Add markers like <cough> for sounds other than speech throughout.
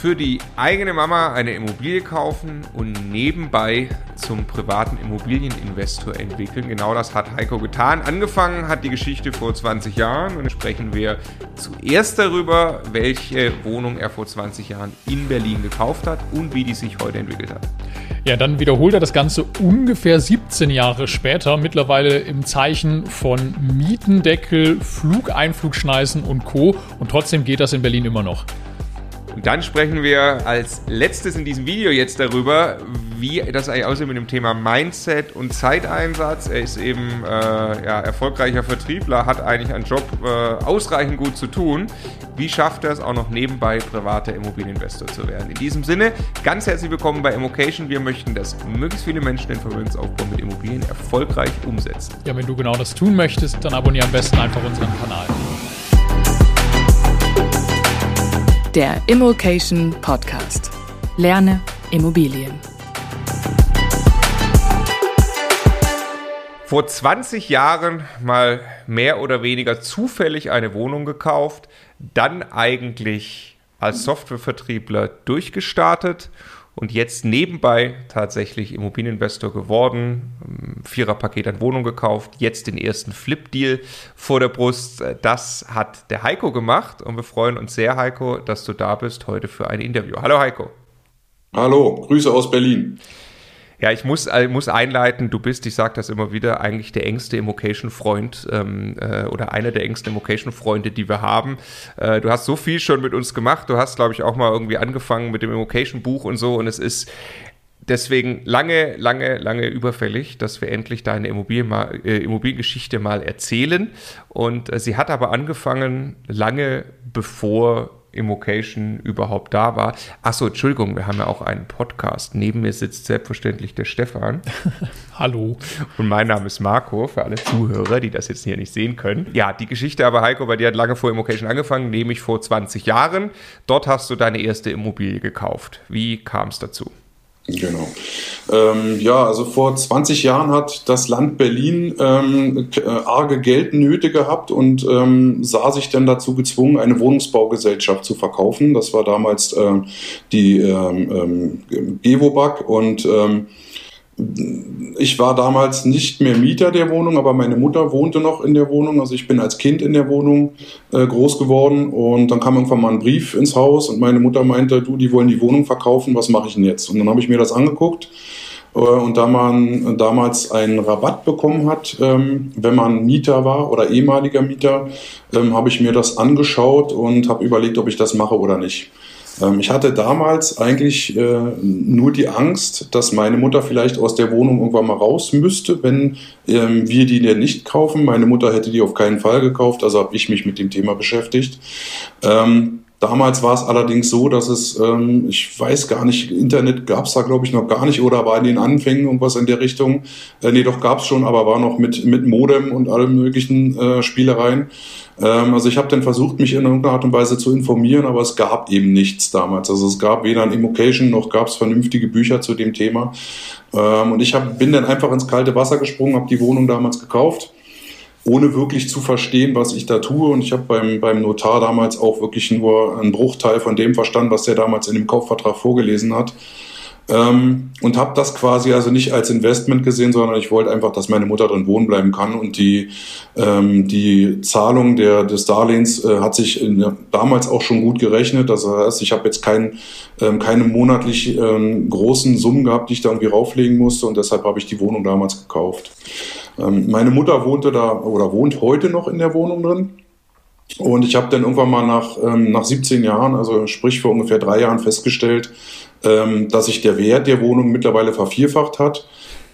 für die eigene Mama eine Immobilie kaufen und nebenbei zum privaten Immobilieninvestor entwickeln. Genau das hat Heiko getan. Angefangen hat die Geschichte vor 20 Jahren und sprechen wir zuerst darüber, welche Wohnung er vor 20 Jahren in Berlin gekauft hat und wie die sich heute entwickelt hat. Ja, dann wiederholt er das Ganze ungefähr 17 Jahre später, mittlerweile im Zeichen von Mietendeckel, Flugeinflugschneisen und Co. Und trotzdem geht das in Berlin immer noch. Und dann sprechen wir als letztes in diesem Video jetzt darüber, wie das eigentlich aussieht mit dem Thema Mindset und Zeiteinsatz. Er ist eben äh, ja, erfolgreicher Vertriebler, hat eigentlich einen Job äh, ausreichend gut zu tun. Wie schafft er es auch noch nebenbei privater Immobilieninvestor zu werden? In diesem Sinne, ganz herzlich willkommen bei Immocation. Wir möchten, dass möglichst viele Menschen den Vermögensaufbau mit Immobilien erfolgreich umsetzen. Ja, wenn du genau das tun möchtest, dann abonniere am besten einfach unseren Kanal. Der Immokation Podcast. Lerne Immobilien. Vor 20 Jahren mal mehr oder weniger zufällig eine Wohnung gekauft, dann eigentlich als Softwarevertriebler durchgestartet und jetzt nebenbei tatsächlich Immobilieninvestor geworden. Viererpaket an Wohnung gekauft, jetzt den ersten Flip-Deal vor der Brust. Das hat der Heiko gemacht und wir freuen uns sehr, Heiko, dass du da bist heute für ein Interview. Hallo Heiko. Hallo, Grüße aus Berlin. Ja, ich muss, äh, muss einleiten, du bist, ich sage das immer wieder, eigentlich der engste Immocation-Freund ähm, äh, oder einer der engsten Immocation-Freunde, die wir haben. Äh, du hast so viel schon mit uns gemacht. Du hast, glaube ich, auch mal irgendwie angefangen mit dem Immocation-Buch und so. Und es ist deswegen lange, lange, lange überfällig, dass wir endlich deine Immobilien mal, äh, Immobiliengeschichte mal erzählen. Und äh, sie hat aber angefangen lange bevor Immocation überhaupt da war. Achso, Entschuldigung, wir haben ja auch einen Podcast. Neben mir sitzt selbstverständlich der Stefan. <laughs> Hallo. Und mein Name ist Marco, für alle Zuhörer, die das jetzt hier nicht sehen können. Ja, die Geschichte aber, Heiko, bei dir hat lange vor Immocation angefangen, nämlich vor 20 Jahren. Dort hast du deine erste Immobilie gekauft. Wie kam es dazu? Genau. Ähm, ja, also vor 20 Jahren hat das Land Berlin ähm, äh, arge Geldnöte gehabt und ähm, sah sich dann dazu gezwungen, eine Wohnungsbaugesellschaft zu verkaufen. Das war damals äh, die ähm, ähm, Gewobag und ähm, ich war damals nicht mehr Mieter der Wohnung, aber meine Mutter wohnte noch in der Wohnung. Also ich bin als Kind in der Wohnung äh, groß geworden und dann kam irgendwann mal ein Brief ins Haus und meine Mutter meinte, du, die wollen die Wohnung verkaufen, was mache ich denn jetzt? Und dann habe ich mir das angeguckt äh, und da man damals einen Rabatt bekommen hat, ähm, wenn man Mieter war oder ehemaliger Mieter, ähm, habe ich mir das angeschaut und habe überlegt, ob ich das mache oder nicht. Ähm, ich hatte damals eigentlich äh, nur die Angst, dass meine Mutter vielleicht aus der Wohnung irgendwann mal raus müsste, wenn ähm, wir die denn nicht kaufen. Meine Mutter hätte die auf keinen Fall gekauft, also habe ich mich mit dem Thema beschäftigt. Ähm, damals war es allerdings so, dass es, ähm, ich weiß gar nicht, Internet gab es da glaube ich noch gar nicht oder war in den Anfängen irgendwas in der Richtung. Äh, nee, doch gab es schon, aber war noch mit, mit Modem und allen möglichen äh, Spielereien. Ähm, also ich habe dann versucht, mich in irgendeiner Art und Weise zu informieren, aber es gab eben nichts damals. Also es gab weder ein Immocation noch gab es vernünftige Bücher zu dem Thema. Ähm, und ich hab, bin dann einfach ins kalte Wasser gesprungen, habe die Wohnung damals gekauft ohne wirklich zu verstehen, was ich da tue. Und ich habe beim, beim Notar damals auch wirklich nur einen Bruchteil von dem verstanden, was der damals in dem Kaufvertrag vorgelesen hat. Ähm, und habe das quasi also nicht als Investment gesehen, sondern ich wollte einfach, dass meine Mutter drin wohnen bleiben kann. Und die, ähm, die Zahlung der, des Darlehens äh, hat sich in, damals auch schon gut gerechnet. Das heißt, ich habe jetzt kein, ähm, keine monatlich ähm, großen Summen gehabt, die ich da irgendwie rauflegen musste. Und deshalb habe ich die Wohnung damals gekauft. Ähm, meine Mutter wohnte da oder wohnt heute noch in der Wohnung drin. Und ich habe dann irgendwann mal nach, ähm, nach 17 Jahren, also sprich vor ungefähr drei Jahren, festgestellt, ähm, dass sich der Wert der Wohnung mittlerweile vervierfacht hat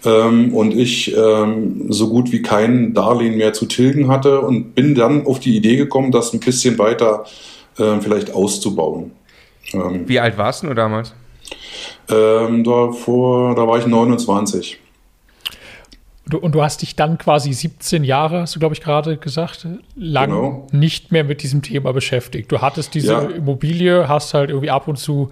ähm, und ich ähm, so gut wie kein Darlehen mehr zu tilgen hatte und bin dann auf die Idee gekommen, das ein bisschen weiter äh, vielleicht auszubauen. Ähm, wie alt warst du damals? Ähm, da, vor, da war ich 29. Du, und du hast dich dann quasi 17 Jahre, hast du, glaube ich, gerade gesagt, lang genau. nicht mehr mit diesem Thema beschäftigt. Du hattest diese ja. Immobilie, hast halt irgendwie ab und zu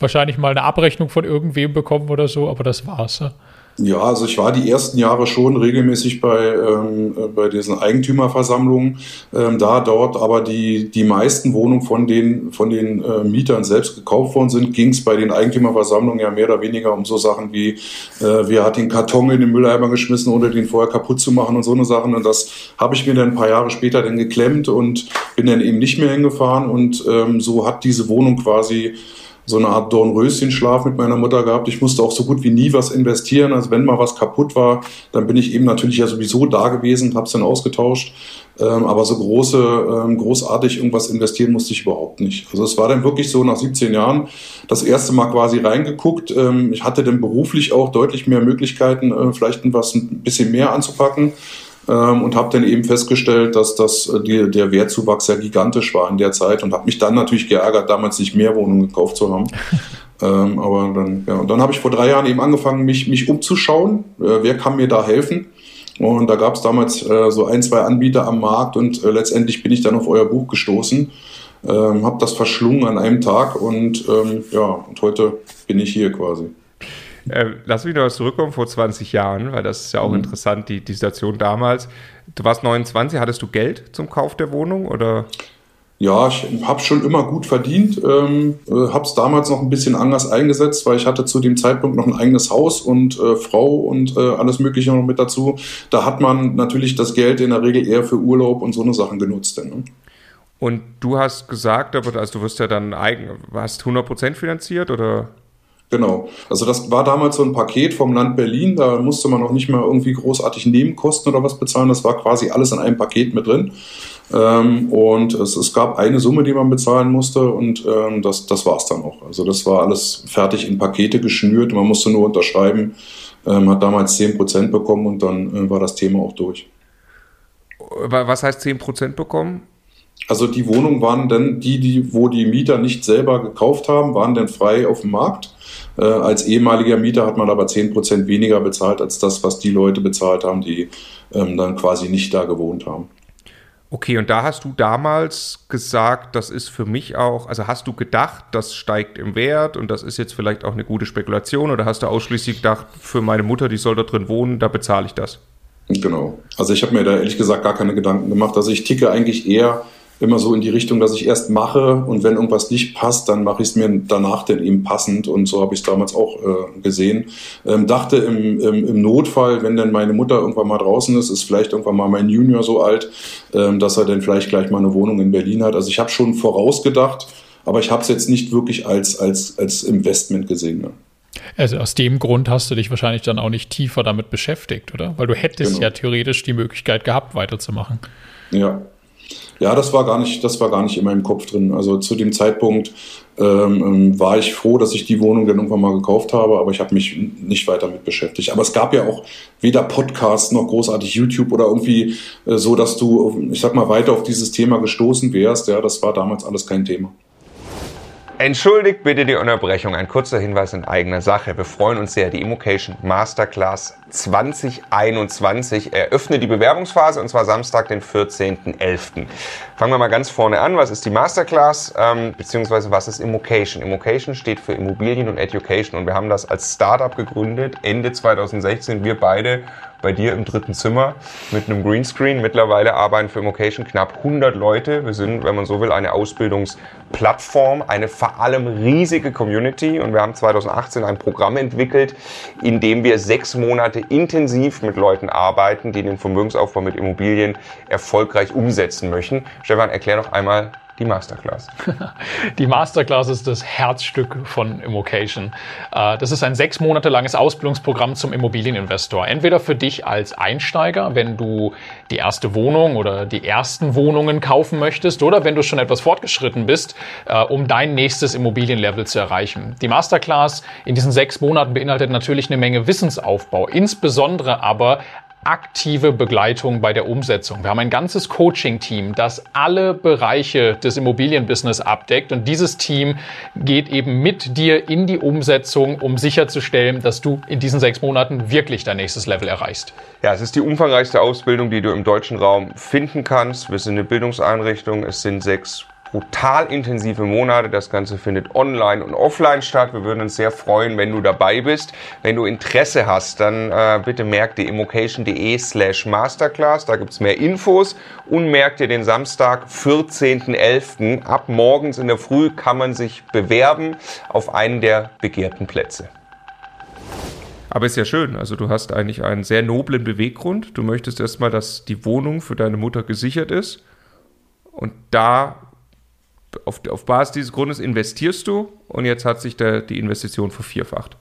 wahrscheinlich mal eine Abrechnung von irgendwem bekommen oder so, aber das war's. Ja? Ja, also ich war die ersten Jahre schon regelmäßig bei, ähm, äh, bei diesen Eigentümerversammlungen ähm, da, dort, aber die, die meisten Wohnungen von den, von den äh, Mietern selbst gekauft worden sind, ging es bei den Eigentümerversammlungen ja mehr oder weniger um so Sachen wie, äh, wer hat den Karton in den Mülleimer geschmissen, ohne den vorher kaputt zu machen und so eine Sachen. Und das habe ich mir dann ein paar Jahre später dann geklemmt und bin dann eben nicht mehr hingefahren und ähm, so hat diese Wohnung quasi so eine Art Dornröschenschlaf mit meiner Mutter gehabt. Ich musste auch so gut wie nie was investieren. Also wenn mal was kaputt war, dann bin ich eben natürlich ja sowieso da gewesen und habe es dann ausgetauscht. Ähm, aber so große, ähm, großartig irgendwas investieren musste ich überhaupt nicht. Also es war dann wirklich so nach 17 Jahren das erste Mal quasi reingeguckt. Ähm, ich hatte dann beruflich auch deutlich mehr Möglichkeiten, äh, vielleicht was ein bisschen mehr anzupacken und habe dann eben festgestellt, dass das, äh, die, der Wertzuwachs ja gigantisch war in der Zeit und habe mich dann natürlich geärgert, damals nicht mehr Wohnungen gekauft zu haben. <laughs> ähm, aber dann, ja, und dann habe ich vor drei Jahren eben angefangen, mich, mich umzuschauen, äh, wer kann mir da helfen. Und da gab es damals äh, so ein, zwei Anbieter am Markt und äh, letztendlich bin ich dann auf euer Buch gestoßen, ähm, habe das verschlungen an einem Tag und ähm, ja, und heute bin ich hier quasi. Äh, lass mich noch zurückkommen vor 20 Jahren, weil das ist ja auch mhm. interessant, die, die Situation damals. Du warst 29, hattest du Geld zum Kauf der Wohnung oder? Ja, ich habe schon immer gut verdient, ähm, äh, habe es damals noch ein bisschen anders eingesetzt, weil ich hatte zu dem Zeitpunkt noch ein eigenes Haus und äh, Frau und äh, alles Mögliche noch mit dazu. Da hat man natürlich das Geld in der Regel eher für Urlaub und so eine Sachen genutzt. Ne? Und du hast gesagt, aber also du wirst ja dann eigen, hast 100% finanziert oder? Genau. Also das war damals so ein Paket vom Land Berlin. Da musste man noch nicht mal irgendwie großartig Nebenkosten oder was bezahlen. Das war quasi alles in einem Paket mit drin. Ähm, und es, es, gab eine Summe, die man bezahlen musste und ähm, das, das war es dann auch. Also das war alles fertig in Pakete geschnürt. Man musste nur unterschreiben. Ähm, hat damals 10% bekommen und dann äh, war das Thema auch durch. Was heißt 10% bekommen? Also die Wohnungen waren dann die, die, wo die Mieter nicht selber gekauft haben, waren dann frei auf dem Markt. Äh, als ehemaliger Mieter hat man aber 10% weniger bezahlt als das, was die Leute bezahlt haben, die ähm, dann quasi nicht da gewohnt haben. Okay, und da hast du damals gesagt, das ist für mich auch, also hast du gedacht, das steigt im Wert und das ist jetzt vielleicht auch eine gute Spekulation oder hast du ausschließlich gedacht, für meine Mutter, die soll da drin wohnen, da bezahle ich das? Genau. Also ich habe mir da ehrlich gesagt gar keine Gedanken gemacht. Also ich ticke eigentlich eher immer so in die Richtung, dass ich erst mache und wenn irgendwas nicht passt, dann mache ich es mir danach dann eben passend und so habe ich es damals auch äh, gesehen. Ähm, dachte im, im, im, Notfall, wenn dann meine Mutter irgendwann mal draußen ist, ist vielleicht irgendwann mal mein Junior so alt, ähm, dass er dann vielleicht gleich mal eine Wohnung in Berlin hat. Also ich habe schon vorausgedacht, aber ich habe es jetzt nicht wirklich als, als, als Investment gesehen. Ne? Also aus dem Grund hast du dich wahrscheinlich dann auch nicht tiefer damit beschäftigt, oder? Weil du hättest genau. ja theoretisch die Möglichkeit gehabt, weiterzumachen. Ja, ja, das war gar nicht, das war gar nicht in meinem Kopf drin. Also zu dem Zeitpunkt ähm, ähm, war ich froh, dass ich die Wohnung dann irgendwann mal gekauft habe, aber ich habe mich nicht weiter mit beschäftigt. Aber es gab ja auch weder Podcast noch großartig YouTube oder irgendwie äh, so, dass du, ich sag mal, weiter auf dieses Thema gestoßen wärst. Ja, das war damals alles kein Thema. Entschuldigt bitte die Unterbrechung. Ein kurzer Hinweis in eigener Sache. Wir freuen uns sehr. Die Immocation Masterclass 2021 eröffnet die Bewerbungsphase und zwar Samstag, den 14.11. Fangen wir mal ganz vorne an. Was ist die Masterclass? Ähm, beziehungsweise was ist Immocation? Immocation steht für Immobilien und Education und wir haben das als Startup gegründet Ende 2016. Wir beide bei dir im dritten Zimmer mit einem Greenscreen. Mittlerweile arbeiten für Immocation knapp 100 Leute. Wir sind, wenn man so will, eine Ausbildungsplattform, eine vor allem riesige Community und wir haben 2018 ein Programm entwickelt, in dem wir sechs Monate intensiv mit Leuten arbeiten, die den Vermögensaufbau mit Immobilien erfolgreich umsetzen möchten. Stefan, erklär noch einmal, die Masterclass. <laughs> Die Masterclass ist das Herzstück von Immocation. Äh, das ist ein sechs Monate langes Ausbildungsprogramm zum Immobilieninvestor. Entweder für dich als Einsteiger, wenn du die erste Wohnung oder die ersten Wohnungen kaufen möchtest, oder wenn du schon etwas fortgeschritten bist, äh, um dein nächstes Immobilienlevel zu erreichen. Die Masterclass in diesen sechs Monaten beinhaltet natürlich eine Menge Wissensaufbau, insbesondere aber aktive Begleitung bei der Umsetzung. Wir haben ein ganzes Coaching-Team, das alle Bereiche des Immobilienbusiness abdeckt und dieses Team geht eben mit dir in die Umsetzung, um sicherzustellen, dass du in diesen sechs Monaten wirklich dein nächstes Level erreichst. Ja, es ist die umfangreichste Ausbildung, die du im deutschen Raum finden kannst. Wir sind eine Bildungseinrichtung, es sind sechs brutal intensive Monate. Das Ganze findet online und offline statt. Wir würden uns sehr freuen, wenn du dabei bist. Wenn du Interesse hast, dann äh, bitte merk dir immocation.de slash masterclass. Da gibt's mehr Infos und merk dir den Samstag, 14.11. Ab morgens in der Früh kann man sich bewerben auf einen der begehrten Plätze. Aber ist ja schön. Also du hast eigentlich einen sehr noblen Beweggrund. Du möchtest erstmal, dass die Wohnung für deine Mutter gesichert ist. Und da, auf, auf Basis dieses Grundes investierst du und jetzt hat sich der, die Investition vervierfacht.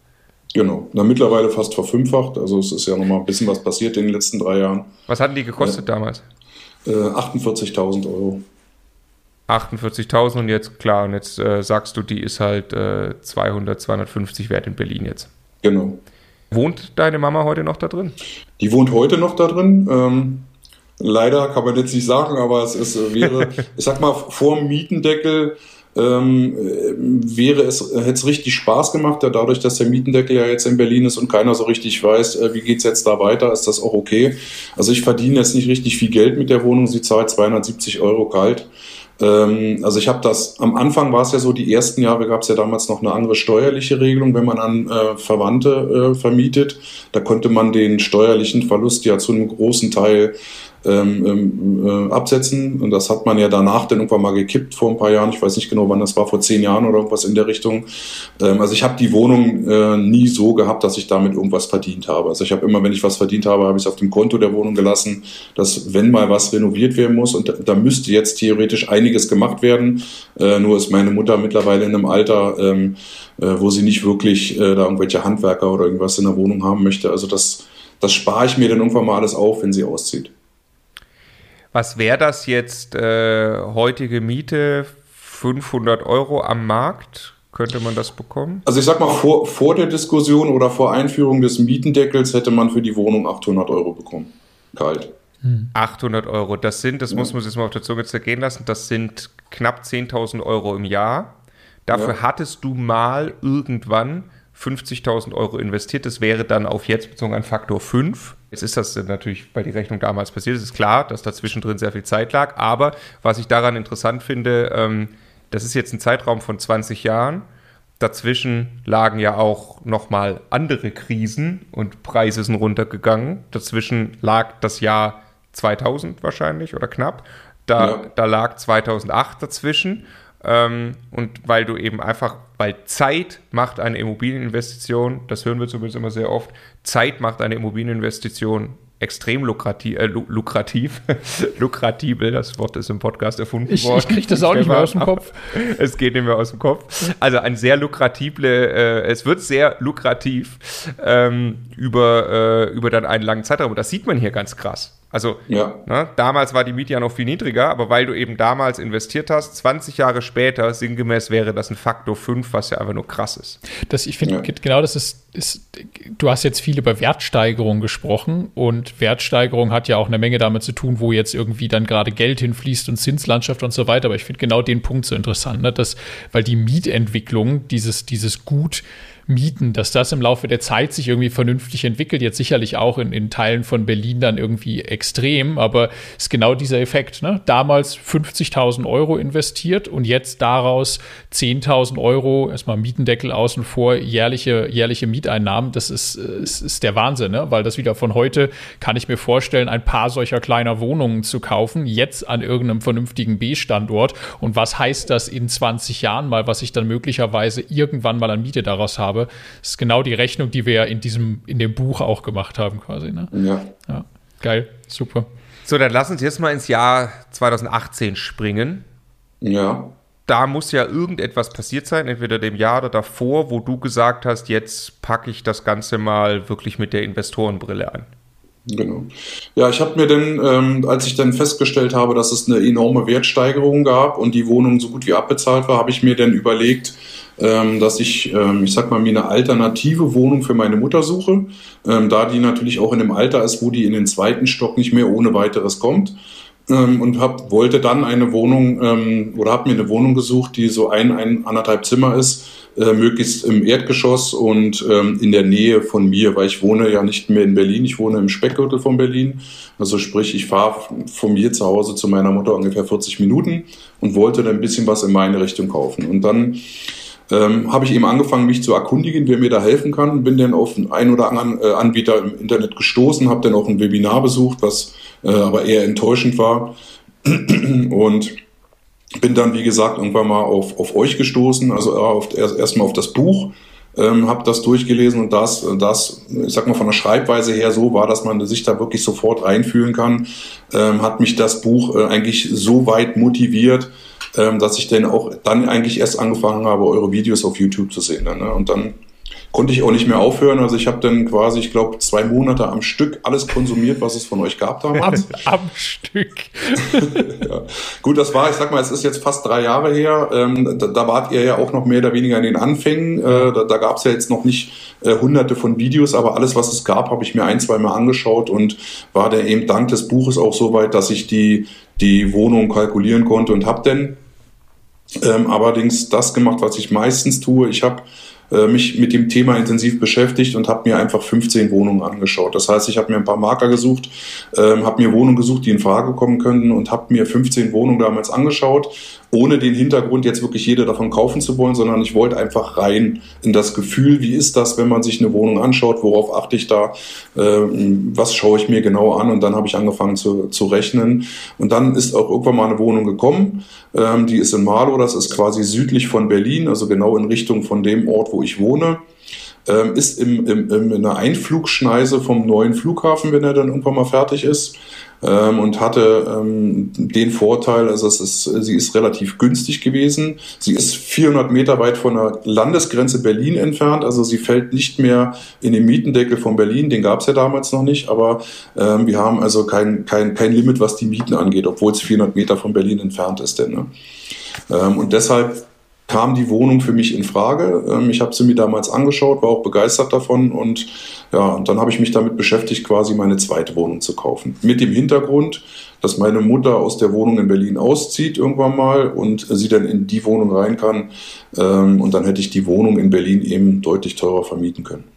Genau, na mittlerweile fast verfünffacht. Also es ist ja nochmal ein bisschen was passiert in den letzten drei Jahren. Was hatten die gekostet ja. damals? Äh, 48.000 Euro. 48.000 und jetzt, klar, und jetzt äh, sagst du, die ist halt äh, 200, 250 wert in Berlin jetzt. Genau. Wohnt deine Mama heute noch da drin? Die wohnt heute noch da drin. Ähm, leider kann man jetzt nicht sagen, aber es ist, äh, wäre, <laughs> ich sag mal, vor dem Mietendeckel ähm, äh, wäre es, hätte es richtig Spaß gemacht, ja, dadurch, dass der Mietendeckel ja jetzt in Berlin ist und keiner so richtig weiß, äh, wie geht's jetzt da weiter, ist das auch okay. Also ich verdiene jetzt nicht richtig viel Geld mit der Wohnung, sie zahlt 270 Euro kalt. Ähm, also ich habe das, am Anfang war es ja so, die ersten Jahre gab es ja damals noch eine andere steuerliche Regelung, wenn man an äh, Verwandte äh, vermietet. Da konnte man den steuerlichen Verlust ja zu einem großen Teil ähm, ähm, äh, absetzen. Und das hat man ja danach dann irgendwann mal gekippt vor ein paar Jahren. Ich weiß nicht genau, wann das war, vor zehn Jahren oder irgendwas in der Richtung. Ähm, also ich habe die Wohnung äh, nie so gehabt, dass ich damit irgendwas verdient habe. Also ich habe immer, wenn ich was verdient habe, habe ich es auf dem Konto der Wohnung gelassen, dass wenn mal was renoviert werden muss und da, da müsste jetzt theoretisch einiges gemacht werden. Äh, nur ist meine Mutter mittlerweile in einem Alter, ähm, äh, wo sie nicht wirklich äh, da irgendwelche Handwerker oder irgendwas in der Wohnung haben möchte. Also das, das spare ich mir dann irgendwann mal alles auf, wenn sie auszieht. Was wäre das jetzt äh, heutige Miete? 500 Euro am Markt? Könnte man das bekommen? Also ich sag mal, vor, vor der Diskussion oder vor Einführung des Mietendeckels hätte man für die Wohnung 800 Euro bekommen. Kalt. 800 Euro, das sind, das ja. muss man sich mal auf der Zunge zergehen lassen, das sind knapp 10.000 Euro im Jahr. Dafür ja. hattest du mal irgendwann 50.000 Euro investiert. Das wäre dann auf jetzt bezogen ein Faktor 5. Jetzt ist das natürlich bei der Rechnung damals passiert. Es ist klar, dass dazwischen drin sehr viel Zeit lag. Aber was ich daran interessant finde, ähm, das ist jetzt ein Zeitraum von 20 Jahren. Dazwischen lagen ja auch nochmal andere Krisen und Preise sind runtergegangen. Dazwischen lag das Jahr 2000 wahrscheinlich oder knapp. Da, ja. da lag 2008 dazwischen. Ähm, und weil du eben einfach, weil Zeit macht eine Immobilieninvestition, das hören wir zumindest immer sehr oft, Zeit macht eine Immobilieninvestition extrem lukrativ, <laughs> äh, lukrativ, lukratibel, das Wort ist im Podcast erfunden ich, worden. Ich kriege das auch nicht mehr aus dem Kopf. <laughs> Es geht nicht mehr aus dem Kopf. Also ein sehr lukratible, äh, es wird sehr lukrativ ähm, über, äh, über dann einen langen Zeitraum. Und das sieht man hier ganz krass. Also ja. ne, damals war die Miete ja noch viel niedriger, aber weil du eben damals investiert hast, 20 Jahre später, sinngemäß wäre das ein Faktor 5, was ja einfach nur krass ist. Das, ich finde, ja. genau das ist, ist, du hast jetzt viel über Wertsteigerung gesprochen und Wertsteigerung hat ja auch eine Menge damit zu tun, wo jetzt irgendwie dann gerade Geld hinfließt und Zinslandschaft und so weiter. Aber ich finde genau den Punkt so interessant, ne, dass, weil die Mietentwicklung, dieses, dieses Gut, mieten, dass das im Laufe der Zeit sich irgendwie vernünftig entwickelt. Jetzt sicherlich auch in, in Teilen von Berlin dann irgendwie extrem, aber es ist genau dieser Effekt. Ne? Damals 50.000 Euro investiert und jetzt daraus 10.000 Euro, erstmal Mietendeckel außen vor, jährliche, jährliche Mieteinnahmen. Das ist, ist, ist der Wahnsinn, ne? weil das wieder von heute, kann ich mir vorstellen, ein paar solcher kleiner Wohnungen zu kaufen, jetzt an irgendeinem vernünftigen B-Standort. Und was heißt das in 20 Jahren mal, was ich dann möglicherweise irgendwann mal an Miete daraus habe? Habe. Das ist genau die Rechnung, die wir ja in diesem, in dem Buch auch gemacht haben, quasi. Ne? Ja. ja. Geil, super. So, dann lass uns jetzt mal ins Jahr 2018 springen. Ja. Da muss ja irgendetwas passiert sein, entweder dem Jahr oder davor, wo du gesagt hast, jetzt packe ich das Ganze mal wirklich mit der Investorenbrille an. Genau. Ja, ich habe mir dann, ähm, als ich dann festgestellt habe, dass es eine enorme Wertsteigerung gab und die Wohnung so gut wie abbezahlt war, habe ich mir dann überlegt, ähm, dass ich, ähm, ich sag mal, mir eine alternative Wohnung für meine Mutter suche, ähm, da die natürlich auch in dem Alter ist, wo die in den zweiten Stock nicht mehr ohne weiteres kommt. ähm, und hab, wollte dann eine Wohnung ähm, oder habe mir eine Wohnung gesucht, die so ein, ein anderthalb Zimmer ist, äh, möglichst im Erdgeschoss und ähm, in der Nähe von mir, weil ich wohne ja nicht mehr in Berlin, ich wohne im Speckgürtel von Berlin. Also sprich, ich fahre von mir zu Hause zu meiner Mutter ungefähr 40 Minuten und wollte dann ein bisschen was in meine Richtung kaufen. Und dann ähm, habe ich eben angefangen, mich zu erkundigen, wer mir da helfen kann. Bin dann auf einen oder anderen äh, Anbieter im Internet gestoßen, habe dann auch ein Webinar besucht, was äh, aber eher enttäuschend war. <clears throat> Und bin dann, wie gesagt, irgendwann mal auf, auf euch gestoßen, also auf, erst, erstmal auf das Buch, ähm, habe das durchgelesen und das, das, ich sag mal von der Schreibweise her so war, dass man sich da wirklich sofort reinfühlen kann, ähm, hat mich das Buch äh, eigentlich so weit motiviert, ähm, dass ich dann auch dann eigentlich erst angefangen habe, eure Videos auf YouTube zu sehen. Ne? Und dann konnte ich auch nicht mehr aufhören. Also ich habe dann quasi, ich glaube, zwei Monate am Stück alles konsumiert, was es von euch gab damals. Am, am Stück. <laughs> ja. Gut, das war, ich sag mal, es ist jetzt fast drei Jahre her. Ähm, da, da, wart ihr ja auch noch mehr oder weniger in den Anfängen. Äh, da da gab es ja jetzt noch nicht äh, hunderte von Videos, aber alles, was es gab, habe ich mir ein, zwei Mal angeschaut und war dann eben dank des Buches auch so weit, dass ich die, die Wohnung kalkulieren konnte und habe dann ähm, allerdings das gemacht, was ich meistens tue. Ich habe äh, mich mit dem Thema intensiv beschäftigt und habe mir einfach 15 Wohnungen angeschaut. Das heißt, ich habe mir ein paar Marker gesucht, ähm, habe mir Wohnungen gesucht, die in Frage kommen könnten und habe mir 15 Wohnungen damals angeschaut ohne den Hintergrund jetzt wirklich jede davon kaufen zu wollen, sondern ich wollte einfach rein in das Gefühl, wie ist das, wenn man sich eine Wohnung anschaut, worauf achte ich da, äh, was schaue ich mir genau an? Und dann habe ich angefangen zu, zu rechnen. Und dann ist auch irgendwann mal eine Wohnung gekommen, ähm, die ist in Marlow, das ist quasi südlich von Berlin, also genau in Richtung von dem Ort, wo ich wohne. Ähm, ist im, im, im, in einer Einflugschneise vom neuen Flughafen, wenn er dann irgendwann mal fertig ist ähm, und hatte ähm, den Vorteil, also es ist, sie ist relativ günstig gewesen. Sie ist 400 Meter weit von der Landesgrenze Berlin entfernt, also sie fällt nicht mehr in den Mietendeckel von Berlin, den gab es ja damals noch nicht, aber ähm, wir haben also kein, kein, kein Limit, was die Mieten angeht, obwohl es 400 Meter von Berlin entfernt ist. Denn, ne? ähm, und deshalb kam die Wohnung für mich in Frage. Ähm, ich habe sie mir damals angeschaut, war auch begeistert davon und ja, und dann habe ich mich damit beschäftigt, quasi meine zweite Wohnung zu kaufen. Mit dem Hintergrund, dass meine Mutter aus der Wohnung in Berlin auszieht irgendwann mal und sie dann in die Wohnung rein kann ähm, und dann hätte ich die Wohnung in Berlin eben deutlich teurer vermieten können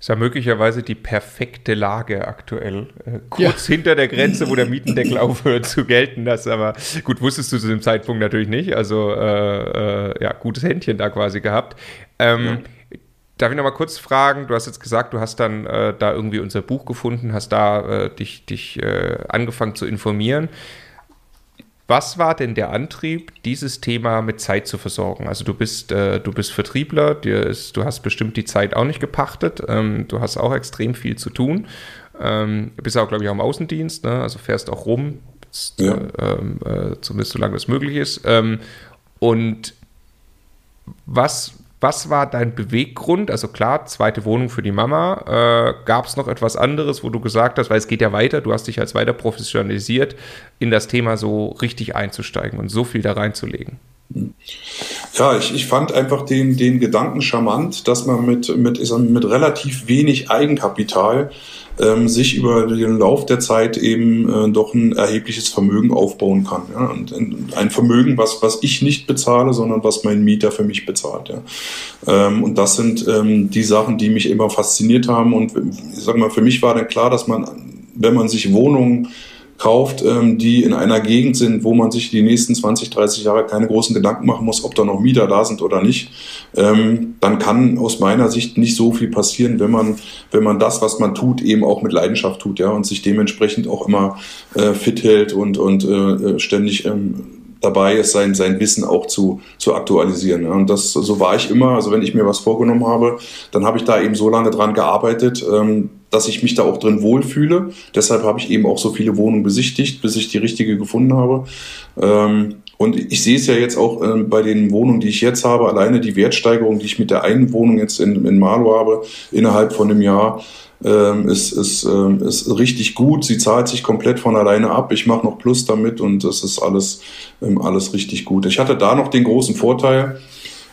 ist ja möglicherweise die perfekte Lage aktuell. Äh, kurz ja. hinter der Grenze, wo der Mietendeckel <laughs> aufhört zu gelten. Das aber gut, wusstest du zu dem Zeitpunkt natürlich nicht. Also äh, äh, ja, gutes Händchen da quasi gehabt. Ähm, ja. Darf ich noch mal kurz fragen? Du hast jetzt gesagt, du hast dann äh, da irgendwie unser Buch gefunden, hast da äh, dich, dich äh, angefangen zu informieren. Was war denn der Antrieb, dieses Thema mit Zeit zu versorgen? Also du bist, äh, du bist Vertriebler, ist, du hast bestimmt die Zeit auch nicht gepachtet, ähm, du hast auch extrem viel zu tun. Ähm, bist auch, glaube ich, auch im Außendienst, ne? also fährst auch rum, ja. Ähm, äh, zumindest solange das möglich ist. Ähm, und was was war dein Beweggrund? Also klar, zweite Wohnung für die Mama. Äh, Gab es noch etwas anderes, wo du gesagt hast, weil es geht ja weiter, du hast dich als weiter professionalisiert, in das Thema so richtig einzusteigen und so viel da reinzulegen? Ja, ich, ich fand einfach den, den Gedanken charmant, dass man mit, mit, mit relativ wenig Eigenkapital ähm, sich über den Lauf der Zeit eben äh, doch ein erhebliches Vermögen aufbauen kann. Ja? Und ein Vermögen, was, was ich nicht bezahle, sondern was mein Mieter für mich bezahlt. Ja? Ähm, und das sind ähm, die Sachen, die mich immer fasziniert haben. Und ich sag mal, für mich war dann klar, dass man, wenn man sich Wohnungen kauft, ähm, die in einer Gegend sind, wo man sich die nächsten 20, 30 Jahre keine großen Gedanken machen muss, ob da noch Mieter da sind oder nicht, ähm, dann kann aus meiner Sicht nicht so viel passieren, wenn man, wenn man das, was man tut, eben auch mit Leidenschaft tut, ja, und sich dementsprechend auch immer äh, fit hält und, und äh, ständig ähm, dabei ist, sein, sein Wissen auch zu, zu aktualisieren. Ja. Und das, so war ich immer. Also wenn ich mir was vorgenommen habe, dann habe ich da eben so lange dran gearbeitet, ähm, dass ich mich da auch drin wohlfühle. Deshalb habe ich eben auch so viele Wohnungen besichtigt, bis ich die richtige gefunden habe. Ähm, und ich sehe es ja jetzt auch ähm, bei den Wohnungen, die ich jetzt habe, alleine die Wertsteigerung, die ich mit der einen Wohnung jetzt in, in Marlow habe, innerhalb von einem Jahr, ähm, ist, ist, ähm, ist richtig gut. Sie zahlt sich komplett von alleine ab. Ich mache noch Plus damit und das ist alles, ähm, alles richtig gut. Ich hatte da noch den großen Vorteil,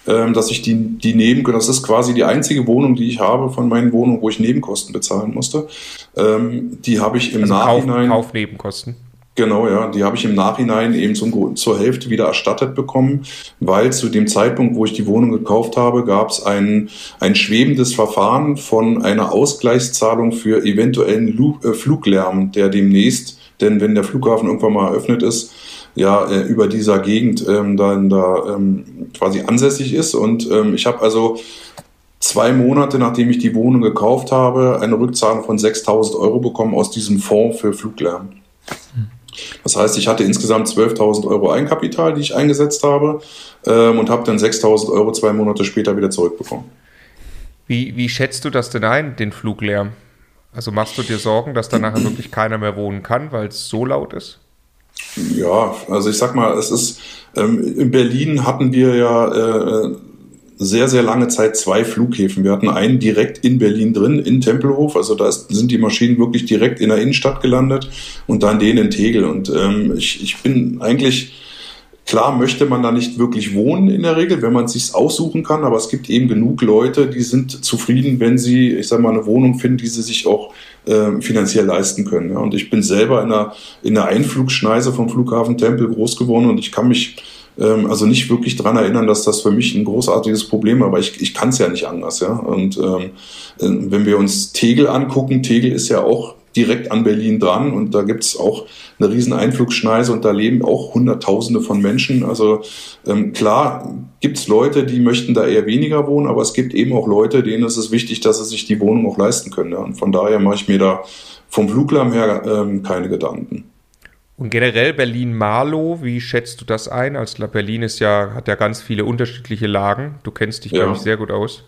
ähm, dass ich die, die Neben, das ist quasi die einzige Wohnung, die ich habe von meinen Wohnungen, wo ich Nebenkosten bezahlen musste. Ähm, die habe ich im also Nachhinein. Kauf, Kaufnebenkosten. Genau, ja. Die habe ich im Nachhinein eben zum, zur Hälfte wieder erstattet bekommen, weil zu dem Zeitpunkt, wo ich die Wohnung gekauft habe, gab es ein, ein schwebendes Verfahren von einer Ausgleichszahlung für eventuellen Lu äh, Fluglärm, der demnächst, denn wenn der Flughafen irgendwann mal eröffnet ist, ja, äh, über dieser Gegend ähm, dann da ähm, quasi ansässig ist. Und ähm, ich habe also zwei Monate, nachdem ich die Wohnung gekauft habe, eine Rückzahlung von 6000 Euro bekommen aus diesem Fonds für Fluglärm. Das heißt, ich hatte insgesamt 12.000 Euro Eigenkapital, die ich eingesetzt habe ähm, und habe dann 6.000 Euro zwei Monate später wieder zurückbekommen. Wie, wie schätzt du das denn ein, den Fluglärm? Also machst du dir Sorgen, dass da nachher wirklich keiner mehr wohnen kann, weil es so laut ist? Ja, also ich sag mal, es ist, ähm, in Berlin hatten wir ja äh, sehr, sehr lange Zeit zwei Flughäfen. Wir hatten einen direkt in Berlin drin, in Tempelhof. Also da ist, sind die Maschinen wirklich direkt in der Innenstadt gelandet und dann den in Tegel. Und ähm, ich, ich bin eigentlich, klar möchte man da nicht wirklich wohnen in der Regel, wenn man es sich aussuchen kann. Aber es gibt eben genug Leute, die sind zufrieden, wenn sie, ich sag mal, eine Wohnung finden, die sie sich auch äh, finanziell leisten können. Ja. Und ich bin selber in einer, in einer Einflugschneise vom Flughafen Tempel groß geworden und ich kann mich ähm, also nicht wirklich dran erinnern, dass das für mich ein großartiges Problem war, aber ich, ich kann es ja nicht anders. Ja? Und ähm, äh, wenn wir uns Tegel angucken, Tegel ist ja auch direkt an Berlin dran und da gibt es auch eine riesen Einflugschneise und da leben auch Hunderttausende von Menschen. Also ähm, klar gibt es Leute, die möchten da eher weniger wohnen, aber es gibt eben auch Leute, denen ist es wichtig, dass sie sich die Wohnung auch leisten können. Ja? Und von daher mache ich mir da vom Fluglärm her ähm, keine Gedanken. Und generell Berlin-Marlow, wie schätzt du das ein? Also Berlin ist ja, hat ja ganz viele unterschiedliche Lagen. Du kennst dich, ja. glaube ich, sehr gut aus.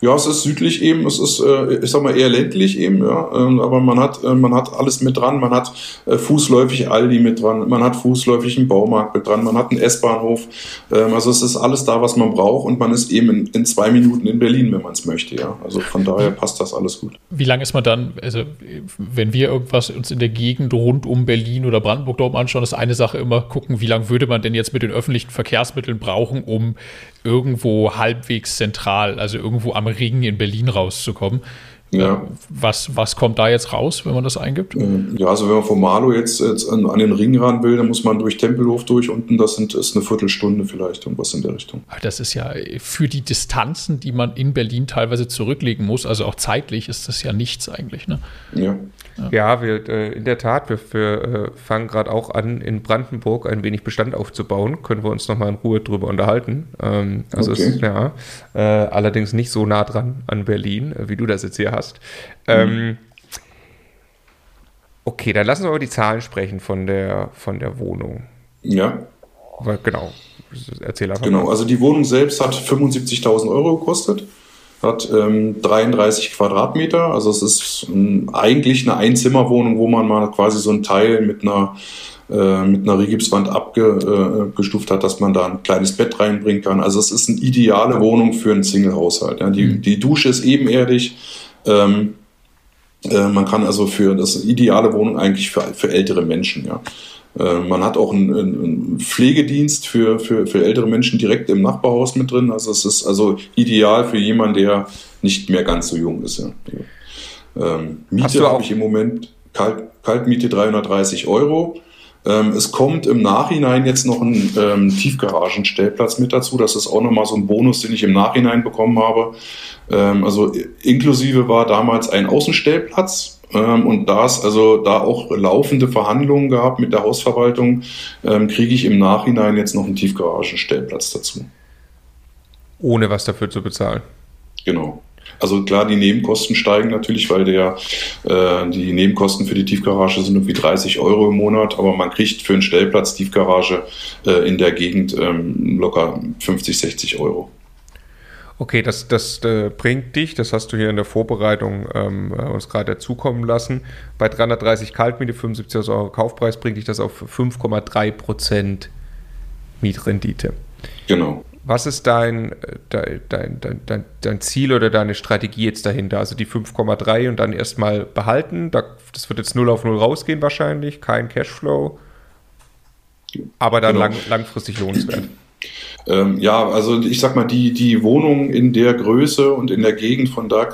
Ja, es ist südlich eben, es ist, äh, ich sag mal, eher ländlich eben, ja. Ähm, aber man hat, äh, man hat alles mit dran. Man hat äh, fußläufig Aldi mit dran, man hat fußläufig einen Baumarkt mit dran, man hat einen S-Bahnhof. Ähm, also es ist alles da, was man braucht und man ist eben in, in zwei Minuten in Berlin, wenn man es möchte, ja. Also von daher passt das alles gut. Wie lange ist man dann, also wenn wir irgendwas uns in der Gegend rund um Berlin oder Brandenburg da oben anschauen, ist eine Sache immer gucken, wie lange würde man denn jetzt mit den öffentlichen Verkehrsmitteln brauchen, um irgendwo halbwegs zentral, also irgendwo am Ring in Berlin rauszukommen. Ja. Was, was kommt da jetzt raus, wenn man das eingibt? Ähm, ja, also wenn man von Marlow jetzt, jetzt an, an, den Ring ran will, dann muss man durch Tempelhof durch unten, das sind, ist eine Viertelstunde vielleicht, irgendwas in der Richtung. Das ist ja für die Distanzen, die man in Berlin teilweise zurücklegen muss, also auch zeitlich, ist das ja nichts eigentlich. Ne? Ja. Ja, wir, äh, in der Tat, wir, wir äh, fangen gerade auch an, in Brandenburg ein wenig Bestand aufzubauen. Können wir uns nochmal in Ruhe drüber unterhalten. Ähm, also okay. ist, ja, äh, allerdings nicht so nah dran an Berlin, äh, wie du das jetzt hier hast. Ähm, mhm. okay, dann lassen wir aber die Zahlen sprechen von der, von der Wohnung. Ja. Weil, genau. Erzähl einfach Genau, mal. also die Wohnung selbst hat 75.000 Euro gekostet hat ähm, 33 Quadratmeter. Also es ist ähm, eigentlich eine Einzimmerwohnung, wo man mal quasi so ein Teil mit einer äh, mit einer Rigipswand abgestuft äh, hat, dass man da ein kleines Bett reinbringen kann. Also es ist eine ideale Wohnung für einen Single-Haushalt. Ja. Die, mhm. die Dusche ist ebenerdig. Ähm, äh, man kann also für das ist eine ideale Wohnung eigentlich für, für ältere Menschen, ja. Äh, man hat auch einen, einen Pflegedienst für, für, für ältere Menschen direkt im Nachbarhaus mit drin. Also es ist also ideal für jemanden, der nicht mehr ganz so jung ist. Ja. Ähm, Miete habe ich im Moment, Kalt, Kaltmiete 330 Euro. Ähm, es kommt im Nachhinein jetzt noch ein ähm, Tiefgaragenstellplatz mit dazu. Das ist auch nochmal so ein Bonus, den ich im Nachhinein bekommen habe. Ähm, also inklusive war damals ein Außenstellplatz ähm, und da es also da auch laufende Verhandlungen gab mit der Hausverwaltung, ähm, kriege ich im Nachhinein jetzt noch einen Tiefgaragenstellplatz dazu. Ohne was dafür zu bezahlen. Genau. Also klar, die Nebenkosten steigen natürlich, weil der, äh, die Nebenkosten für die Tiefgarage sind irgendwie 30 Euro im Monat, aber man kriegt für einen Stellplatz Tiefgarage äh, in der Gegend ähm, locker 50, 60 Euro. Okay, das, das äh, bringt dich, das hast du hier in der Vorbereitung ähm, äh, uns gerade zukommen lassen. Bei 330 Kaltmiete, 75 Euro Kaufpreis, bringt dich das auf 5,3 Prozent Mietrendite. Genau. Was ist dein, dein, dein, dein, dein, Ziel oder deine Strategie jetzt dahinter? Also die 5,3 und dann erstmal behalten. das wird jetzt 0 auf 0 rausgehen wahrscheinlich, kein Cashflow, aber dann genau. lang, langfristig lohnenswert. Ähm, ja, also ich sag mal, die, die Wohnung in der Größe und in der Gegend von da,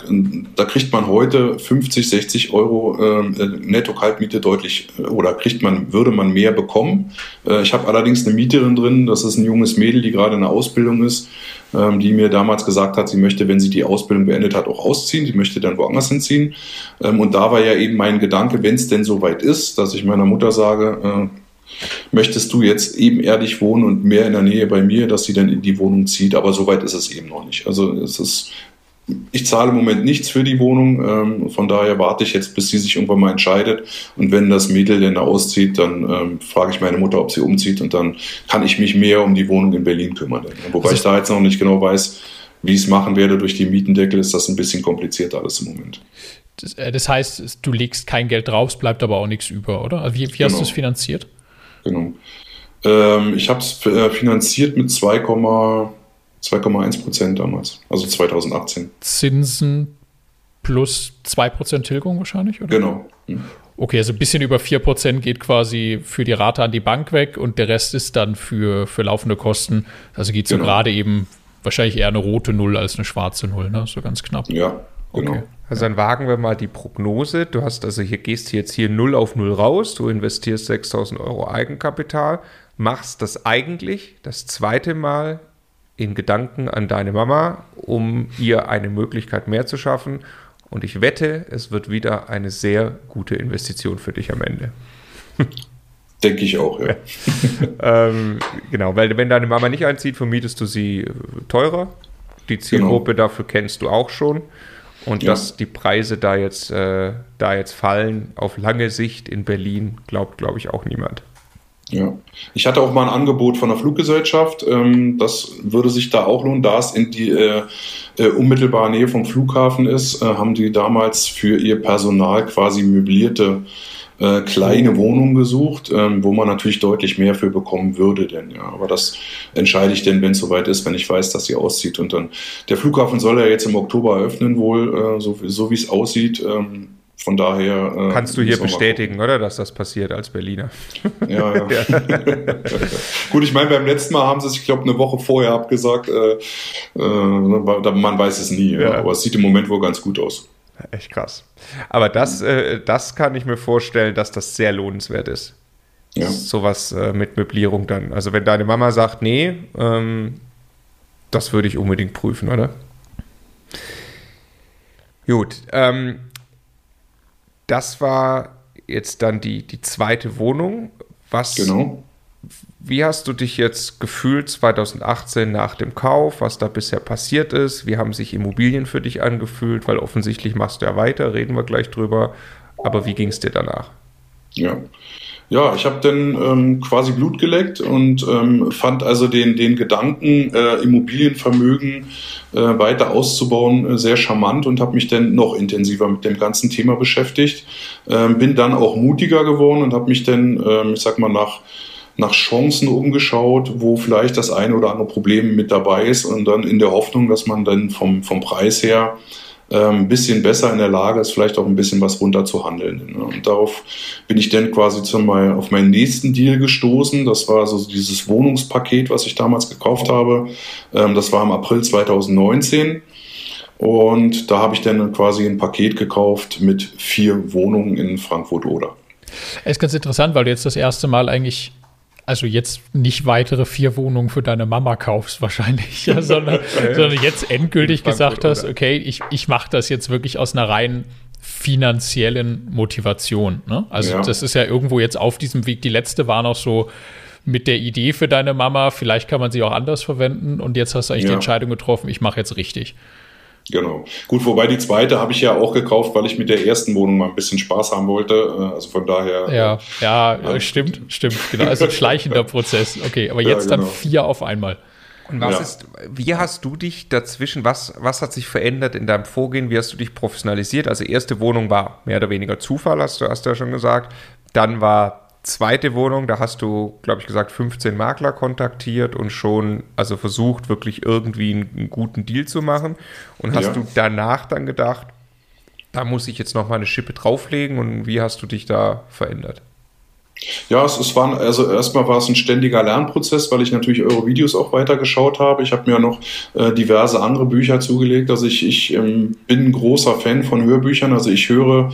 da kriegt man heute 50, 60 Euro ähm, äh, Netto-Kaltmiete deutlich äh, oder kriegt man, würde man mehr bekommen. Äh, ich habe allerdings eine Mieterin drin, das ist ein junges Mädel, die gerade in der Ausbildung ist, ähm, die mir damals gesagt hat, sie möchte, wenn sie die Ausbildung beendet hat, auch ausziehen, sie möchte dann woanders hinziehen. Ähm, und da war ja eben mein Gedanke, wenn es denn soweit ist, dass ich meiner Mutter sage, äh, möchtest du jetzt ebenerdig wohnen und mehr in der Nähe bei mir, dass sie dann in die Wohnung zieht. Aber soweit ist es eben noch nicht. Also es ist, ich zahle im Moment nichts für die Wohnung. Ähm, von daher warte ich jetzt, bis sie sich irgendwann mal entscheidet. Und wenn das Mädel dann auszieht, dann ähm, frage ich meine Mutter, ob sie umzieht. Und dann kann ich mich mehr um die Wohnung in Berlin kümmern. Wobei also ich da jetzt noch nicht genau weiß, wie ich es machen werde durch die Mietendeckel, ist das ein bisschen kompliziert alles im Moment. Das, äh, das heißt, du legst kein Geld drauf, es bleibt aber auch nichts über, oder? Also wie, wie hast genau. du es finanziert? Genau. Ähm, ich habe es äh, finanziert mit 2,1 Prozent damals, also 2018. Zinsen plus 2 Prozent Tilgung wahrscheinlich, oder? Genau. Mhm. Okay, also ein bisschen über 4 Prozent geht quasi für die Rate an die Bank weg und der Rest ist dann für, für laufende Kosten. Also geht so genau. gerade eben wahrscheinlich eher eine rote Null als eine schwarze Null, ne? So ganz knapp. Ja, genau. Okay. Also dann wagen wir mal die Prognose. Du hast also hier gehst jetzt hier 0 auf 0 raus, du investierst 6000 Euro Eigenkapital, machst das eigentlich das zweite Mal in Gedanken an deine Mama, um ihr eine Möglichkeit mehr zu schaffen. Und ich wette, es wird wieder eine sehr gute Investition für dich am Ende. <laughs> Denke ich auch, ja. <laughs> ähm, genau, weil wenn deine Mama nicht einzieht, vermietest du sie teurer. Die Zielgruppe genau. dafür kennst du auch schon. Und ja. dass die Preise da jetzt, äh, da jetzt fallen, auf lange Sicht in Berlin, glaubt, glaube ich, auch niemand. Ja, ich hatte auch mal ein Angebot von der Fluggesellschaft. Ähm, das würde sich da auch lohnen, da es in die äh, äh, unmittelbare Nähe vom Flughafen ist, äh, haben die damals für ihr Personal quasi möblierte äh, kleine Wohnung gesucht, ähm, wo man natürlich deutlich mehr für bekommen würde. Denn ja, aber das entscheide ich denn, wenn es soweit ist, wenn ich weiß, dass sie auszieht. Und dann der Flughafen soll ja jetzt im Oktober eröffnen wohl, äh, so, so wie es aussieht. Ähm, von daher. Äh, Kannst du hier bestätigen, oder, dass das passiert als Berliner? Ja, ja. <laughs> <laughs> Gut, ich meine, beim letzten Mal haben sie es, ich glaube, eine Woche vorher abgesagt. Äh, äh, man weiß es nie, ja. aber es sieht im Moment wohl ganz gut aus. Echt krass. Aber das, äh, das kann ich mir vorstellen, dass das sehr lohnenswert ist. Ja. Sowas äh, mit Möblierung dann. Also wenn deine Mama sagt, nee, ähm, das würde ich unbedingt prüfen, oder? Gut. Ähm, das war jetzt dann die, die zweite Wohnung. Was, genau. Wie hast du dich jetzt gefühlt 2018 nach dem Kauf, was da bisher passiert ist? Wie haben sich Immobilien für dich angefühlt? Weil offensichtlich machst du ja weiter, reden wir gleich drüber. Aber wie ging es dir danach? Ja. Ja, ich habe dann ähm, quasi Blut geleckt und ähm, fand also den, den Gedanken, äh, Immobilienvermögen äh, weiter auszubauen, äh, sehr charmant und habe mich dann noch intensiver mit dem ganzen Thema beschäftigt. Ähm, bin dann auch mutiger geworden und habe mich dann, ähm, ich sag mal, nach nach Chancen umgeschaut, wo vielleicht das eine oder andere Problem mit dabei ist und dann in der Hoffnung, dass man dann vom, vom Preis her ähm, ein bisschen besser in der Lage ist, vielleicht auch ein bisschen was runter zu handeln. Ne? Und darauf bin ich dann quasi zum auf meinen nächsten Deal gestoßen. Das war so dieses Wohnungspaket, was ich damals gekauft habe. Ähm, das war im April 2019. Und da habe ich dann quasi ein Paket gekauft mit vier Wohnungen in Frankfurt-Oder. Es ist ganz interessant, weil du jetzt das erste Mal eigentlich also jetzt nicht weitere vier Wohnungen für deine Mama kaufst wahrscheinlich, ja, sondern, <laughs> sondern jetzt endgültig gesagt hast, okay, ich, ich mache das jetzt wirklich aus einer rein finanziellen Motivation. Ne? Also ja. das ist ja irgendwo jetzt auf diesem Weg. Die letzte war noch so mit der Idee für deine Mama, vielleicht kann man sie auch anders verwenden und jetzt hast du eigentlich ja. die Entscheidung getroffen, ich mache jetzt richtig. Genau. Gut, wobei die zweite habe ich ja auch gekauft, weil ich mit der ersten Wohnung mal ein bisschen Spaß haben wollte. Äh, also von daher. Ja, äh, ja, ja stimmt, stimmt. Genau. Also ein <laughs> schleichender Prozess. Okay, aber jetzt ja, genau. dann vier auf einmal. Und was ja. ist, wie hast du dich dazwischen, was, was hat sich verändert in deinem Vorgehen? Wie hast du dich professionalisiert? Also erste Wohnung war mehr oder weniger Zufall, hast du, hast du ja schon gesagt. Dann war zweite Wohnung, da hast du, glaube ich, gesagt, 15 Makler kontaktiert und schon, also versucht, wirklich irgendwie einen, einen guten Deal zu machen. Und hast ja. du danach dann gedacht, da muss ich jetzt noch mal eine Schippe drauflegen und wie hast du dich da verändert? Ja, es, es war, also erstmal war es ein ständiger Lernprozess, weil ich natürlich eure Videos auch weitergeschaut habe. Ich habe mir noch äh, diverse andere Bücher zugelegt. Also ich, ich ähm, bin ein großer Fan von Hörbüchern. Also ich höre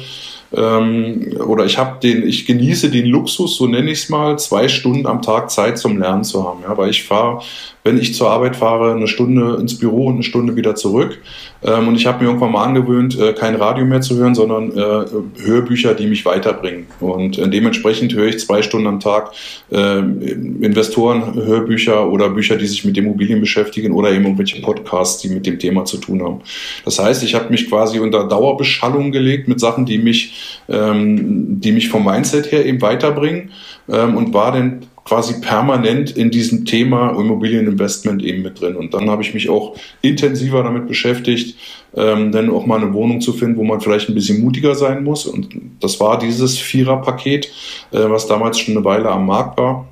ähm, oder ich habe den, ich genieße den Luxus, so nenne ich es mal, zwei Stunden am Tag Zeit zum Lernen zu haben. Ja, weil ich fahre, wenn ich zur Arbeit fahre, eine Stunde ins Büro und eine Stunde wieder zurück. Ähm, und ich habe mir irgendwann mal angewöhnt, äh, kein Radio mehr zu hören, sondern äh, Hörbücher, die mich weiterbringen. Und äh, dementsprechend höre ich zwei Stunden am Tag äh, Investoren, Hörbücher oder Bücher, die sich mit Immobilien beschäftigen oder eben irgendwelche Podcasts, die mit dem Thema zu tun haben. Das heißt, ich habe mich quasi unter Dauerbeschallung gelegt mit Sachen, die mich, ähm, die mich vom Mindset her eben weiterbringen ähm, und war dann quasi permanent in diesem Thema Immobilieninvestment eben mit drin. Und dann habe ich mich auch intensiver damit beschäftigt, ähm, dann auch mal eine Wohnung zu finden, wo man vielleicht ein bisschen mutiger sein muss. Und das war dieses Vierer-Paket, äh, was damals schon eine Weile am Markt war.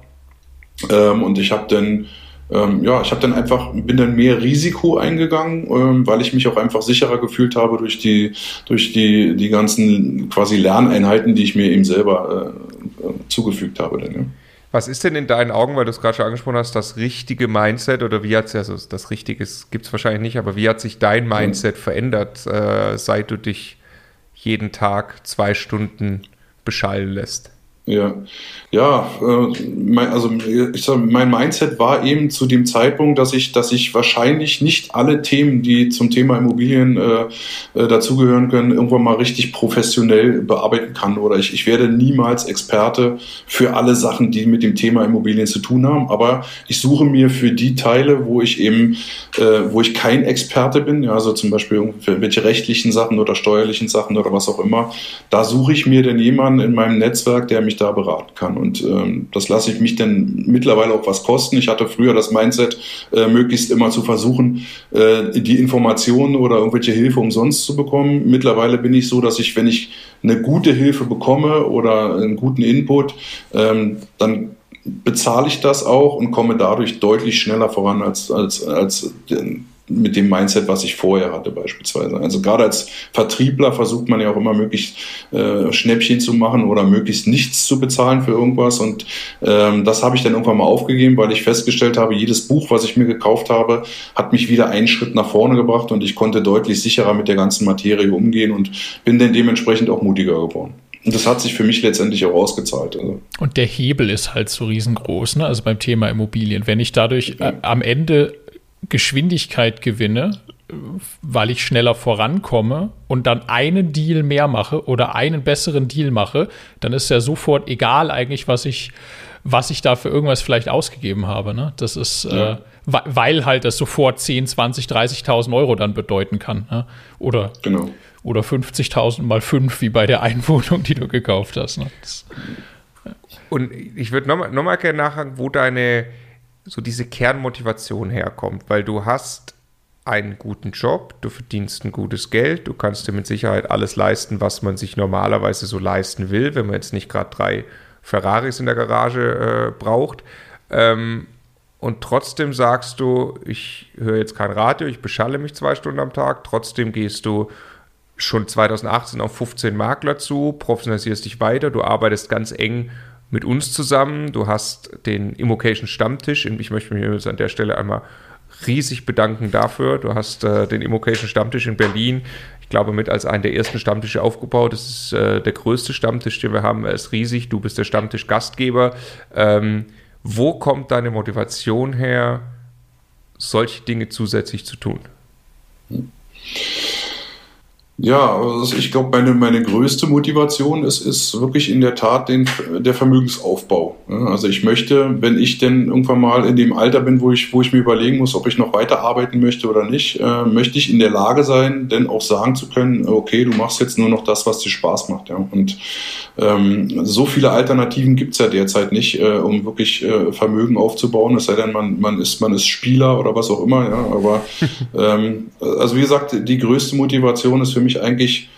Ähm, und ich habe dann ähm, ja, ich habe dann einfach, bin dann mehr Risiko eingegangen, ähm, weil ich mich auch einfach sicherer gefühlt habe durch die, durch die, die ganzen quasi Lerneinheiten, die ich mir eben selber äh, äh zugefügt habe. Dann, ja. Was ist denn in deinen Augen, weil du es gerade schon angesprochen hast, das richtige Mindset oder wie hat es, also das Richtige gibt es wahrscheinlich nicht, aber wie hat sich dein Mindset verändert, äh, seit du dich jeden Tag zwei Stunden beschallen lässt? Ja, ja, äh, also ich sag, mein Mindset war eben zu dem Zeitpunkt, dass ich, dass ich wahrscheinlich nicht alle Themen, die zum Thema Immobilien äh, äh, dazugehören können, irgendwann mal richtig professionell bearbeiten kann. Oder ich, ich werde niemals Experte für alle Sachen, die mit dem Thema Immobilien zu tun haben. Aber ich suche mir für die Teile, wo ich eben, äh, wo ich kein Experte bin, ja, also zum Beispiel irgendwelche rechtlichen Sachen oder steuerlichen Sachen oder was auch immer, da suche ich mir denn jemanden in meinem Netzwerk, der mich da beraten kann. Und ähm, das lasse ich mich dann mittlerweile auch was kosten. Ich hatte früher das Mindset, äh, möglichst immer zu versuchen, äh, die Informationen oder irgendwelche Hilfe umsonst zu bekommen. Mittlerweile bin ich so, dass ich, wenn ich eine gute Hilfe bekomme oder einen guten Input, ähm, dann bezahle ich das auch und komme dadurch deutlich schneller voran als, als, als mit dem Mindset, was ich vorher hatte beispielsweise. Also gerade als Vertriebler versucht man ja auch immer möglichst äh, Schnäppchen zu machen oder möglichst nichts zu bezahlen für irgendwas und ähm, das habe ich dann irgendwann mal aufgegeben, weil ich festgestellt habe, jedes Buch, was ich mir gekauft habe, hat mich wieder einen Schritt nach vorne gebracht und ich konnte deutlich sicherer mit der ganzen Materie umgehen und bin dann dementsprechend auch mutiger geworden. Und das hat sich für mich letztendlich auch ausgezahlt. Also. Und der Hebel ist halt so riesengroß, ne? Also beim Thema Immobilien. Wenn ich dadurch äh, am Ende Geschwindigkeit gewinne, weil ich schneller vorankomme und dann einen Deal mehr mache oder einen besseren Deal mache, dann ist ja sofort egal eigentlich, was ich, was ich da für irgendwas vielleicht ausgegeben habe. Ne? Das ist, ja. äh, weil halt das sofort 10, 20, 30.000 Euro dann bedeuten kann. Ne? Oder, genau. oder 50.000 mal 5, wie bei der <laughs> Einwohnung, die du gekauft hast. Ne? Das. Und ich würde nochmal noch mal gerne nachhaken, wo deine so diese Kernmotivation herkommt, weil du hast einen guten Job, du verdienst ein gutes Geld, du kannst dir mit Sicherheit alles leisten, was man sich normalerweise so leisten will, wenn man jetzt nicht gerade drei Ferraris in der Garage äh, braucht. Ähm, und trotzdem sagst du, ich höre jetzt kein Radio, ich beschalle mich zwei Stunden am Tag, trotzdem gehst du schon 2018 auf 15 Makler zu, professionalisierst dich weiter, du arbeitest ganz eng mit uns zusammen. Du hast den Immocation Stammtisch. Ich möchte mich an der Stelle einmal riesig bedanken dafür. Du hast äh, den Immocation Stammtisch in Berlin, ich glaube, mit als einen der ersten Stammtische aufgebaut. Das ist äh, der größte Stammtisch, den wir haben. Er ist riesig. Du bist der Stammtisch-Gastgeber. Ähm, wo kommt deine Motivation her, solche Dinge zusätzlich zu tun? Hm. Ja, also ich glaube, meine, meine größte Motivation ist, ist wirklich in der Tat den, der Vermögensaufbau. Also ich möchte, wenn ich denn irgendwann mal in dem Alter bin, wo ich, wo ich mir überlegen muss, ob ich noch weiter arbeiten möchte oder nicht, äh, möchte ich in der Lage sein, denn auch sagen zu können, okay, du machst jetzt nur noch das, was dir Spaß macht. Ja? Und ähm, so viele Alternativen gibt's ja derzeit nicht, äh, um wirklich äh, Vermögen aufzubauen, es sei denn, man, man, ist, man ist Spieler oder was auch immer. Ja? Aber <laughs> ähm, also wie gesagt, die größte Motivation ist für mich eigentlich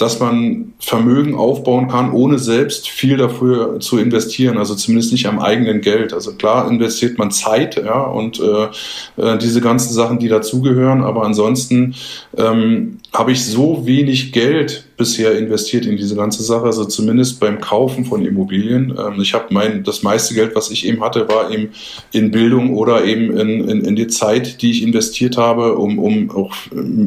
dass man Vermögen aufbauen kann, ohne selbst viel dafür zu investieren, also zumindest nicht am eigenen Geld. Also klar investiert man Zeit, ja, und äh, äh, diese ganzen Sachen, die dazugehören, aber ansonsten ähm, habe ich so wenig Geld bisher investiert in diese ganze Sache, also zumindest beim Kaufen von Immobilien. Ähm, ich habe mein, das meiste Geld, was ich eben hatte, war eben in Bildung oder eben in, in, in die Zeit, die ich investiert habe, um, um auch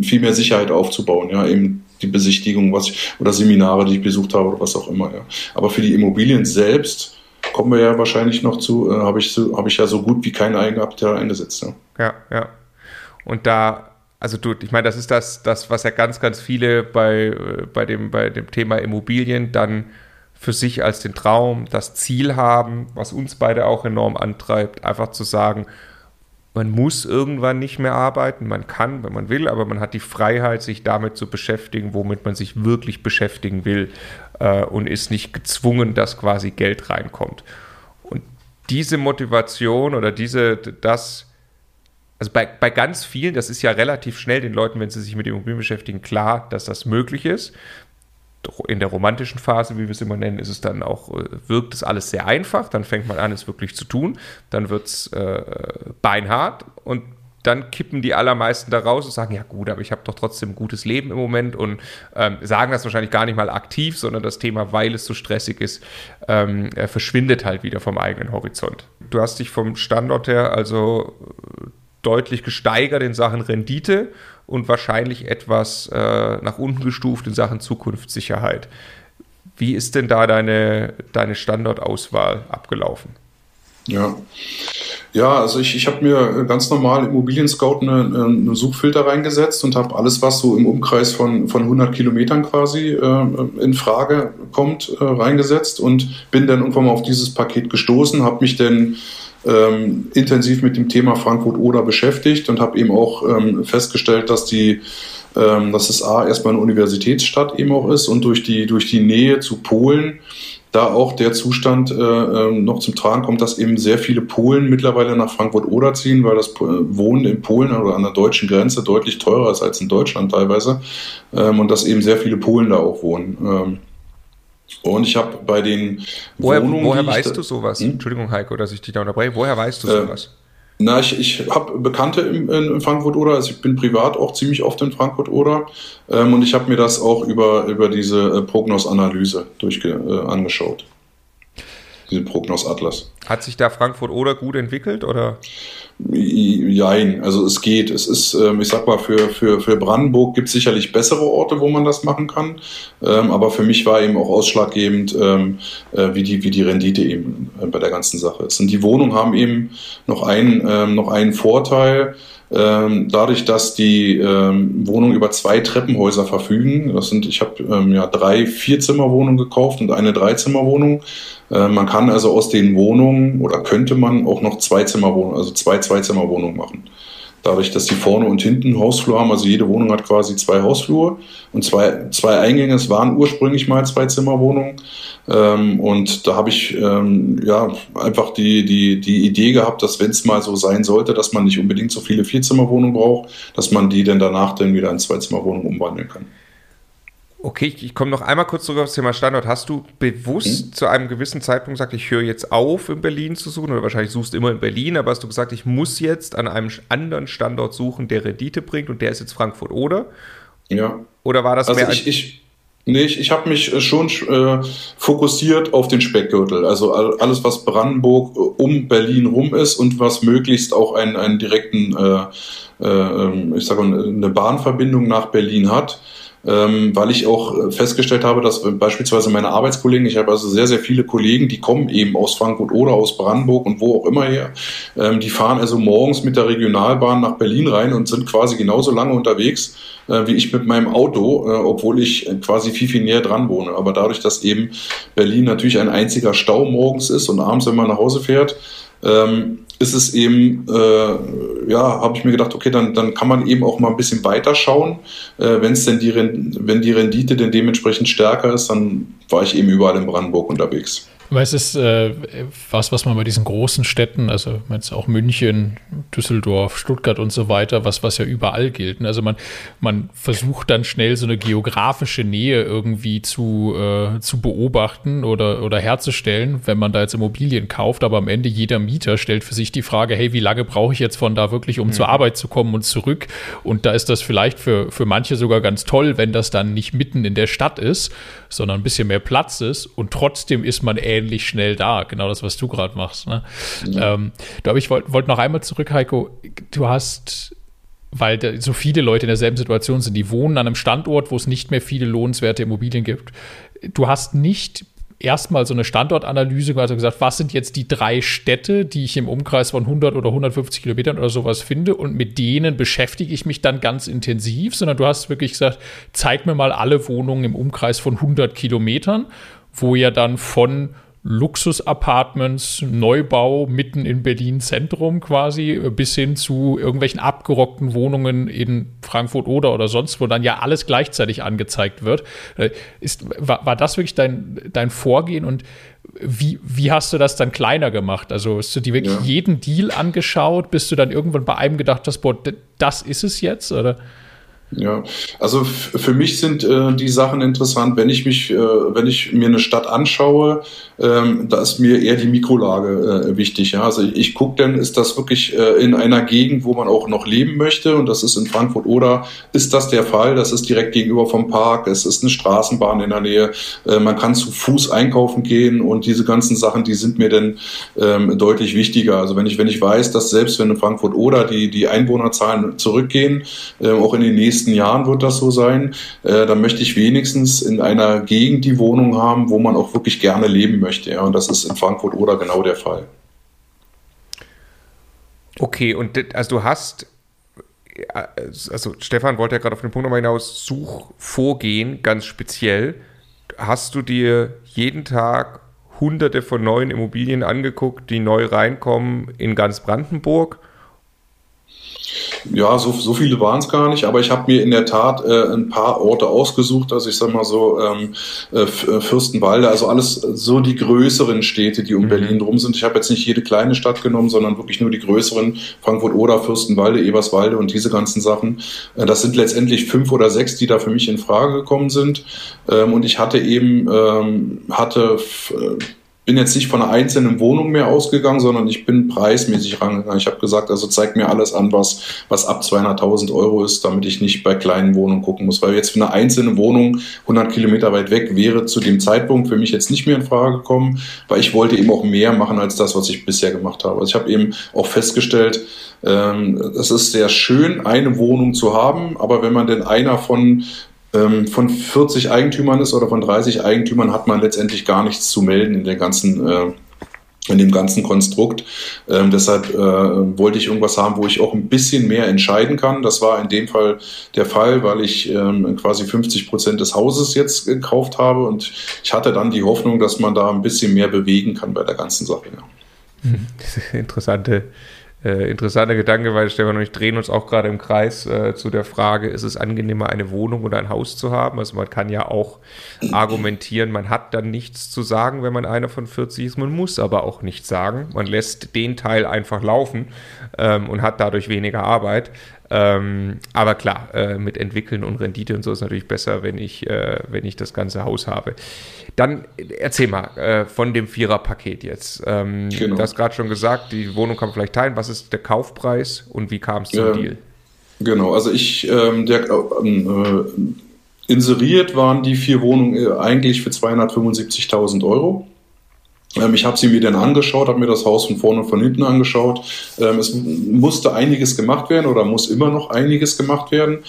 viel mehr Sicherheit aufzubauen, ja, eben die Besichtigung was ich, oder Seminare, die ich besucht habe oder was auch immer. Ja. Aber für die Immobilien selbst kommen wir ja wahrscheinlich noch zu, äh, habe ich, so, hab ich ja so gut wie kein Eigenkapital eingesetzt. Ja. ja, ja. Und da, also du, ich meine, das ist das, das, was ja ganz, ganz viele bei, äh, bei, dem, bei dem Thema Immobilien dann für sich als den Traum, das Ziel haben, was uns beide auch enorm antreibt, einfach zu sagen, man muss irgendwann nicht mehr arbeiten, man kann, wenn man will, aber man hat die Freiheit, sich damit zu beschäftigen, womit man sich wirklich beschäftigen will äh, und ist nicht gezwungen, dass quasi Geld reinkommt. Und diese Motivation oder diese, das, also bei, bei ganz vielen, das ist ja relativ schnell den Leuten, wenn sie sich mit Immobilien beschäftigen, klar, dass das möglich ist. In der romantischen Phase, wie wir es immer nennen, ist es dann auch, äh, wirkt es alles sehr einfach, dann fängt man an, es wirklich zu tun, dann wird es äh, beinhart. Und dann kippen die allermeisten da raus und sagen, ja gut, aber ich habe doch trotzdem ein gutes Leben im Moment und ähm, sagen das wahrscheinlich gar nicht mal aktiv, sondern das Thema, weil es so stressig ist, ähm, verschwindet halt wieder vom eigenen Horizont. Du hast dich vom Standort her also deutlich gesteigert in Sachen Rendite und wahrscheinlich etwas äh, nach unten gestuft in Sachen Zukunftssicherheit. Wie ist denn da deine, deine Standortauswahl abgelaufen? Ja, ja also ich, ich habe mir ganz normal Immobilien Scout eine, eine Suchfilter reingesetzt und habe alles, was so im Umkreis von, von 100 Kilometern quasi äh, in Frage kommt, äh, reingesetzt und bin dann irgendwann mal auf dieses Paket gestoßen, habe mich dann ähm, intensiv mit dem Thema Frankfurt-Oder beschäftigt und habe eben auch ähm, festgestellt, dass die ähm, dass es A erstmal eine Universitätsstadt eben auch ist und durch die, durch die Nähe zu Polen da auch der Zustand äh, ähm, noch zum Tragen kommt, dass eben sehr viele Polen mittlerweile nach Frankfurt-Oder ziehen, weil das Wohnen in Polen oder an der deutschen Grenze deutlich teurer ist als in Deutschland teilweise ähm, und dass eben sehr viele Polen da auch wohnen. Ähm, und ich habe bei den woher, Wohnungen. Woher weißt du sowas? Hm? Entschuldigung, Heiko, dass ich dich da unterbreche. Woher weißt du äh, sowas? Na, ich, ich habe Bekannte in, in Frankfurt oder, also ich bin privat auch ziemlich oft in Frankfurt oder ähm, und ich habe mir das auch über, über diese äh, Prognos-Analyse durchge, äh, angeschaut. Diese Prognos-Atlas. Hat sich da Frankfurt oder gut entwickelt oder? Jein, also es geht. Es ist, ähm, ich sag mal, für, für, für Brandenburg gibt es sicherlich bessere Orte, wo man das machen kann. Ähm, aber für mich war eben auch ausschlaggebend, ähm, äh, wie, die, wie die Rendite eben äh, bei der ganzen Sache ist. Und die Wohnungen haben eben noch einen, noch einen Vorteil. Dadurch, dass die Wohnungen über zwei Treppenhäuser verfügen, das sind, ich habe ja drei Vierzimmerwohnungen gekauft und eine Dreizimmerwohnung. Äh, man kann also aus den Wohnungen oder könnte man auch noch Zweizimmerwohnungen, also zwei Zweizimmerwohnungen machen. Dadurch, dass die vorne und hinten Hausflur haben, also jede Wohnung hat quasi zwei Hausflure und zwei, zwei Eingänge. Es waren ursprünglich mal zwei Zimmerwohnungen. Ähm, und da habe ich ähm, ja einfach die, die, die Idee gehabt, dass wenn es mal so sein sollte, dass man nicht unbedingt so viele Vierzimmerwohnungen braucht, dass man die dann danach dann wieder in Zweizimmerwohnungen umwandeln kann. Okay, ich, ich komme noch einmal kurz zurück aufs Thema Standort. Hast du bewusst hm? zu einem gewissen Zeitpunkt gesagt, ich höre jetzt auf, in Berlin zu suchen? Oder wahrscheinlich suchst du immer in Berlin, aber hast du gesagt, ich muss jetzt an einem anderen Standort suchen, der Rendite bringt und der ist jetzt Frankfurt, oder? Ja. Oder war das also mehr ich, ich, Nee, ich, ich habe mich äh, schon äh, fokussiert auf den Speckgürtel. Also alles, was Brandenburg äh, um Berlin rum ist und was möglichst auch einen, einen direkten, äh, äh, ähm, ich sage mal, eine Bahnverbindung nach Berlin hat ähm, weil ich auch äh, festgestellt habe, dass beispielsweise meine Arbeitskollegen, ich habe also sehr, sehr viele Kollegen, die kommen eben aus Frankfurt oder aus Brandenburg und wo auch immer her, ähm, die fahren also morgens mit der Regionalbahn nach Berlin rein und sind quasi genauso lange unterwegs äh, wie ich mit meinem Auto, äh, obwohl ich quasi viel, viel näher dran wohne. Aber dadurch, dass eben Berlin natürlich ein einziger Stau morgens ist und abends, wenn man nach Hause fährt, ähm, ist es eben, äh, ja, habe ich mir gedacht, okay, dann, dann kann man eben auch mal ein bisschen weiter schauen. Äh, wenn es denn die, wenn die Rendite denn dementsprechend stärker ist, dann war ich eben überall in Brandenburg unterwegs. Aber es ist äh, was, was man bei diesen großen Städten, also jetzt auch München, Düsseldorf, Stuttgart und so weiter, was, was ja überall gilt. Ne? Also man, man versucht dann schnell so eine geografische Nähe irgendwie zu, äh, zu beobachten oder, oder herzustellen, wenn man da jetzt Immobilien kauft. Aber am Ende jeder Mieter stellt für sich die Frage, hey, wie lange brauche ich jetzt von da wirklich, um mhm. zur Arbeit zu kommen und zurück? Und da ist das vielleicht für, für manche sogar ganz toll, wenn das dann nicht mitten in der Stadt ist, sondern ein bisschen mehr Platz ist und trotzdem ist man ähnlich schnell da. Genau das, was du gerade machst. Ne? Ja. Ähm, aber ich wollte wollt noch einmal zurück, Heiko. Du hast weil so viele Leute in derselben Situation sind, die wohnen an einem Standort, wo es nicht mehr viele lohnenswerte Immobilien gibt. Du hast nicht erstmal so eine Standortanalyse also gesagt, was sind jetzt die drei Städte, die ich im Umkreis von 100 oder 150 Kilometern oder sowas finde und mit denen beschäftige ich mich dann ganz intensiv, sondern du hast wirklich gesagt, zeig mir mal alle Wohnungen im Umkreis von 100 Kilometern, wo ja dann von Luxus-Apartments, Neubau mitten in Berlin Zentrum quasi, bis hin zu irgendwelchen abgerockten Wohnungen in Frankfurt oder oder sonst, wo dann ja alles gleichzeitig angezeigt wird. Äh, ist, war, war das wirklich dein, dein Vorgehen und wie, wie hast du das dann kleiner gemacht? Also hast du dir wirklich ja. jeden Deal angeschaut, bis du dann irgendwann bei einem gedacht hast, boah, das ist es jetzt? Oder? Ja, also für mich sind äh, die Sachen interessant, wenn ich mich, äh, wenn ich mir eine Stadt anschaue, ähm, da ist mir eher die Mikrolage äh, wichtig. Ja? Also ich, ich gucke dann, ist das wirklich äh, in einer Gegend, wo man auch noch leben möchte und das ist in Frankfurt oder ist das der Fall? Das ist direkt gegenüber vom Park, es ist eine Straßenbahn in der Nähe, äh, man kann zu Fuß einkaufen gehen und diese ganzen Sachen, die sind mir dann ähm, deutlich wichtiger. Also wenn ich, wenn ich weiß, dass selbst wenn in Frankfurt oder die, die Einwohnerzahlen zurückgehen, äh, auch in den nächsten nächsten Jahren wird das so sein. Äh, dann möchte ich wenigstens in einer Gegend die Wohnung haben, wo man auch wirklich gerne leben möchte. Ja, und das ist in Frankfurt oder genau der Fall. Okay, und also du hast, also Stefan wollte ja gerade auf den Punkt nochmal hinaus, Suchvorgehen ganz speziell. Hast du dir jeden Tag hunderte von neuen Immobilien angeguckt, die neu reinkommen in ganz Brandenburg? Ja, so, so viele waren es gar nicht, aber ich habe mir in der Tat äh, ein paar Orte ausgesucht, also ich sag mal so ähm, äh, äh, Fürstenwalde, also alles so die größeren Städte, die um mhm. Berlin drum sind. Ich habe jetzt nicht jede kleine Stadt genommen, sondern wirklich nur die größeren, Frankfurt oder Fürstenwalde, Eberswalde und diese ganzen Sachen. Äh, das sind letztendlich fünf oder sechs, die da für mich in Frage gekommen sind. Ähm, und ich hatte eben, ähm, hatte äh, bin jetzt nicht von einer einzelnen Wohnung mehr ausgegangen, sondern ich bin preismäßig rangegangen. Ich habe gesagt, also zeig mir alles an, was, was ab 200.000 Euro ist, damit ich nicht bei kleinen Wohnungen gucken muss. Weil jetzt für eine einzelne Wohnung 100 Kilometer weit weg wäre zu dem Zeitpunkt für mich jetzt nicht mehr in Frage gekommen, weil ich wollte eben auch mehr machen als das, was ich bisher gemacht habe. Also ich habe eben auch festgestellt, ähm, es ist sehr schön, eine Wohnung zu haben, aber wenn man denn einer von von 40 Eigentümern ist oder von 30 Eigentümern, hat man letztendlich gar nichts zu melden in der ganzen äh, in dem ganzen Konstrukt. Ähm, deshalb äh, wollte ich irgendwas haben, wo ich auch ein bisschen mehr entscheiden kann. Das war in dem Fall der Fall, weil ich ähm, quasi 50 Prozent des Hauses jetzt gekauft habe und ich hatte dann die Hoffnung, dass man da ein bisschen mehr bewegen kann bei der ganzen Sache. Ja. <laughs> Interessante äh, interessanter Gedanke, weil Stefan und ich drehen uns auch gerade im Kreis äh, zu der Frage, ist es angenehmer, eine Wohnung oder ein Haus zu haben? Also man kann ja auch argumentieren, man hat dann nichts zu sagen, wenn man einer von 40 ist. Man muss aber auch nichts sagen. Man lässt den Teil einfach laufen ähm, und hat dadurch weniger Arbeit. Ähm, aber klar, äh, mit Entwickeln und Rendite und so ist natürlich besser, wenn ich, äh, wenn ich das ganze Haus habe. Dann erzähl mal äh, von dem Vierer-Paket jetzt. Ähm, genau. Du hast gerade schon gesagt, die Wohnung kann man vielleicht teilen. Was ist der Kaufpreis und wie kam es zum ähm, Deal? Genau, also ich, ähm, der, äh, inseriert waren die vier Wohnungen äh, eigentlich für 275.000 Euro. Ähm, ich habe sie mir dann angeschaut, habe mir das Haus von vorne und von hinten angeschaut. Ähm, es musste einiges gemacht werden oder muss immer noch einiges gemacht werden.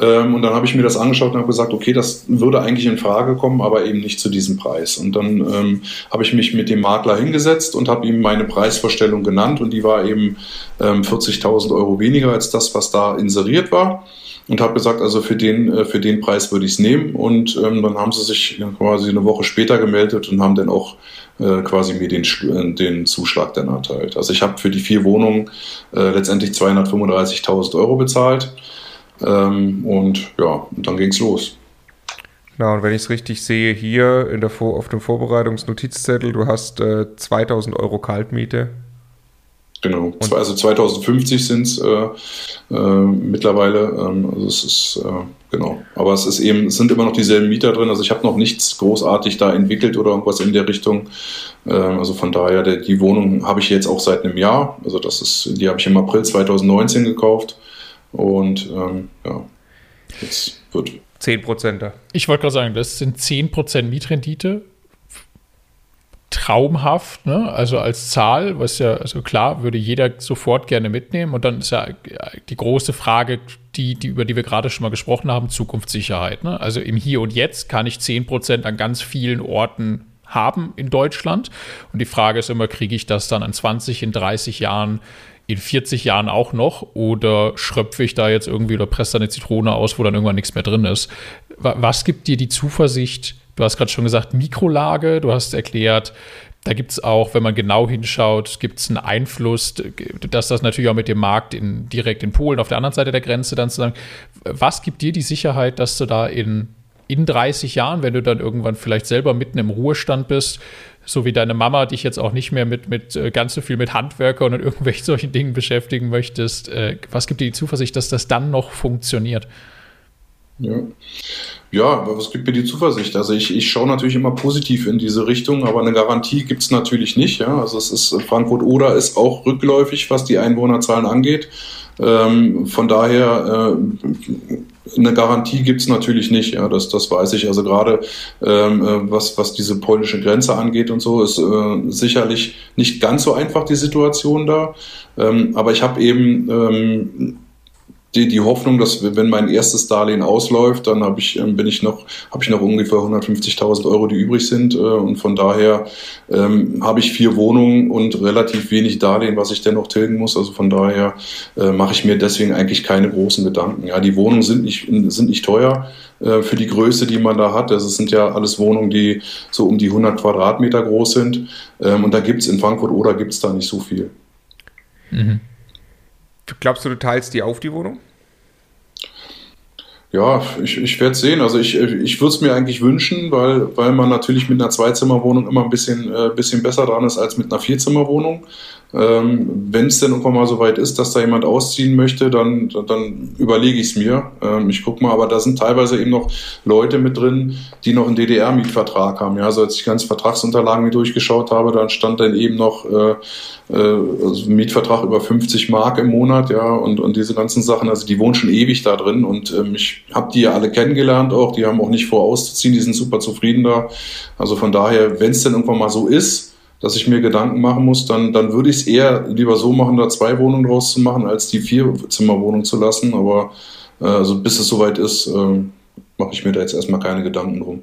Ähm, und dann habe ich mir das angeschaut und habe gesagt, okay, das würde eigentlich in Frage kommen, aber eben nicht zu diesem Preis. Und dann ähm, habe ich mich mit dem Makler hingesetzt und habe ihm meine Preisvorstellung genannt und die war eben ähm, 40.000 Euro weniger als das, was da inseriert war und habe gesagt, also für den, äh, für den Preis würde ich es nehmen. Und ähm, dann haben sie sich quasi eine Woche später gemeldet und haben dann auch äh, quasi mir den, äh, den Zuschlag dann erteilt. Also ich habe für die vier Wohnungen äh, letztendlich 235.000 Euro bezahlt ähm, und ja, und dann es los. Genau, und wenn ich es richtig sehe, hier in der Vor auf dem Vorbereitungsnotizzettel, du hast äh, 2000 Euro Kaltmiete. Genau, und also 2050 sind es äh, äh, mittlerweile. Ähm, also es ist, äh, genau. Aber es ist eben, es sind immer noch dieselben Mieter drin. Also ich habe noch nichts großartig da entwickelt oder irgendwas in der Richtung. Ähm, also von daher, der, die Wohnung habe ich jetzt auch seit einem Jahr. Also das ist, die habe ich im April 2019 gekauft. Und ähm, ja, jetzt wird 10 Prozent da. Ich wollte gerade sagen, das sind 10 Prozent Mietrendite. Traumhaft, ne? also als Zahl, was ja, also klar, würde jeder sofort gerne mitnehmen. Und dann ist ja die große Frage, die, die, über die wir gerade schon mal gesprochen haben, Zukunftssicherheit. Ne? Also im Hier und Jetzt kann ich 10 Prozent an ganz vielen Orten haben in Deutschland. Und die Frage ist immer, kriege ich das dann an 20, in 30 Jahren in 40 Jahren auch noch oder schröpfe ich da jetzt irgendwie oder presse da eine Zitrone aus, wo dann irgendwann nichts mehr drin ist? Was gibt dir die Zuversicht? Du hast gerade schon gesagt, Mikrolage, du hast erklärt, da gibt es auch, wenn man genau hinschaut, gibt es einen Einfluss, dass das natürlich auch mit dem Markt in, direkt in Polen auf der anderen Seite der Grenze dann zusammen. Was gibt dir die Sicherheit, dass du da in, in 30 Jahren, wenn du dann irgendwann vielleicht selber mitten im Ruhestand bist, so wie deine Mama dich jetzt auch nicht mehr mit, mit äh, ganz so viel mit Handwerkern und <laughs> irgendwelchen solchen Dingen beschäftigen möchtest, äh, was gibt dir die Zuversicht, dass das dann noch funktioniert? Ja. Ja, aber was gibt mir die Zuversicht? Also ich, ich schaue natürlich immer positiv in diese Richtung, aber eine Garantie gibt es natürlich nicht. Ja? Also es ist Frankfurt-Oder ist auch rückläufig, was die Einwohnerzahlen angeht. Ähm, von daher äh, eine Garantie gibt es natürlich nicht, ja, das, das weiß ich. Also gerade ähm, äh, was, was diese polnische Grenze angeht und so, ist äh, sicherlich nicht ganz so einfach die Situation da. Ähm, aber ich habe eben ähm, die, die Hoffnung, dass wenn mein erstes Darlehen ausläuft, dann habe ich, ähm, bin ich noch, habe ich noch ungefähr 150.000 Euro, die übrig sind. Äh, und von daher ähm, habe ich vier Wohnungen und relativ wenig Darlehen, was ich dennoch tilgen muss. Also von daher äh, mache ich mir deswegen eigentlich keine großen Gedanken. Ja, die Wohnungen sind nicht, sind nicht teuer äh, für die Größe, die man da hat. Also es sind ja alles Wohnungen, die so um die 100 Quadratmeter groß sind. Ähm, und da gibt es in Frankfurt oder gibt es da nicht so viel. Mhm. Glaubst du, du teilst die auf, die Wohnung? Ja, ich, ich werde sehen. Also ich, ich würde es mir eigentlich wünschen, weil, weil man natürlich mit einer Zweizimmerwohnung immer ein bisschen, äh, bisschen besser dran ist als mit einer Vierzimmerwohnung. Ähm, Wenn es denn irgendwann mal so weit ist, dass da jemand ausziehen möchte, dann, dann überlege ich es mir. Ähm, ich gucke mal, aber da sind teilweise eben noch Leute mit drin, die noch einen DDR-Mietvertrag haben. Ja, also als ich ganz Vertragsunterlagen mir durchgeschaut habe, dann stand dann eben noch äh, äh, also Mietvertrag über 50 Mark im Monat, ja, und, und diese ganzen Sachen, also die wohnen schon ewig da drin und ähm, ich habe die ja alle kennengelernt auch, die haben auch nicht vor auszuziehen, die sind super zufrieden da. Also von daher, wenn es denn irgendwann mal so ist, dass ich mir Gedanken machen muss, dann, dann würde ich es eher lieber so machen, da zwei Wohnungen draus zu machen, als die Vier-Zimmer-Wohnung zu lassen. Aber äh, also bis es soweit ist, äh, mache ich mir da jetzt erstmal keine Gedanken drum.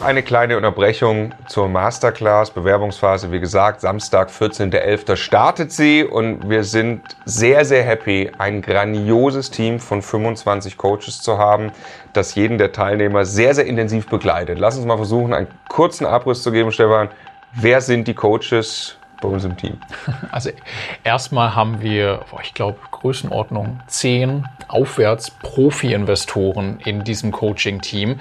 Eine kleine Unterbrechung zur Masterclass, Bewerbungsphase. Wie gesagt, Samstag, 14.11. startet sie und wir sind sehr, sehr happy, ein grandioses Team von 25 Coaches zu haben, das jeden der Teilnehmer sehr, sehr intensiv begleitet. Lass uns mal versuchen, einen kurzen Abriss zu geben, Stefan. Wer sind die Coaches bei uns im Team? <laughs> Also erstmal haben wir, ich glaube, Größenordnung 10 aufwärts Profi-Investoren in diesem Coaching-Team,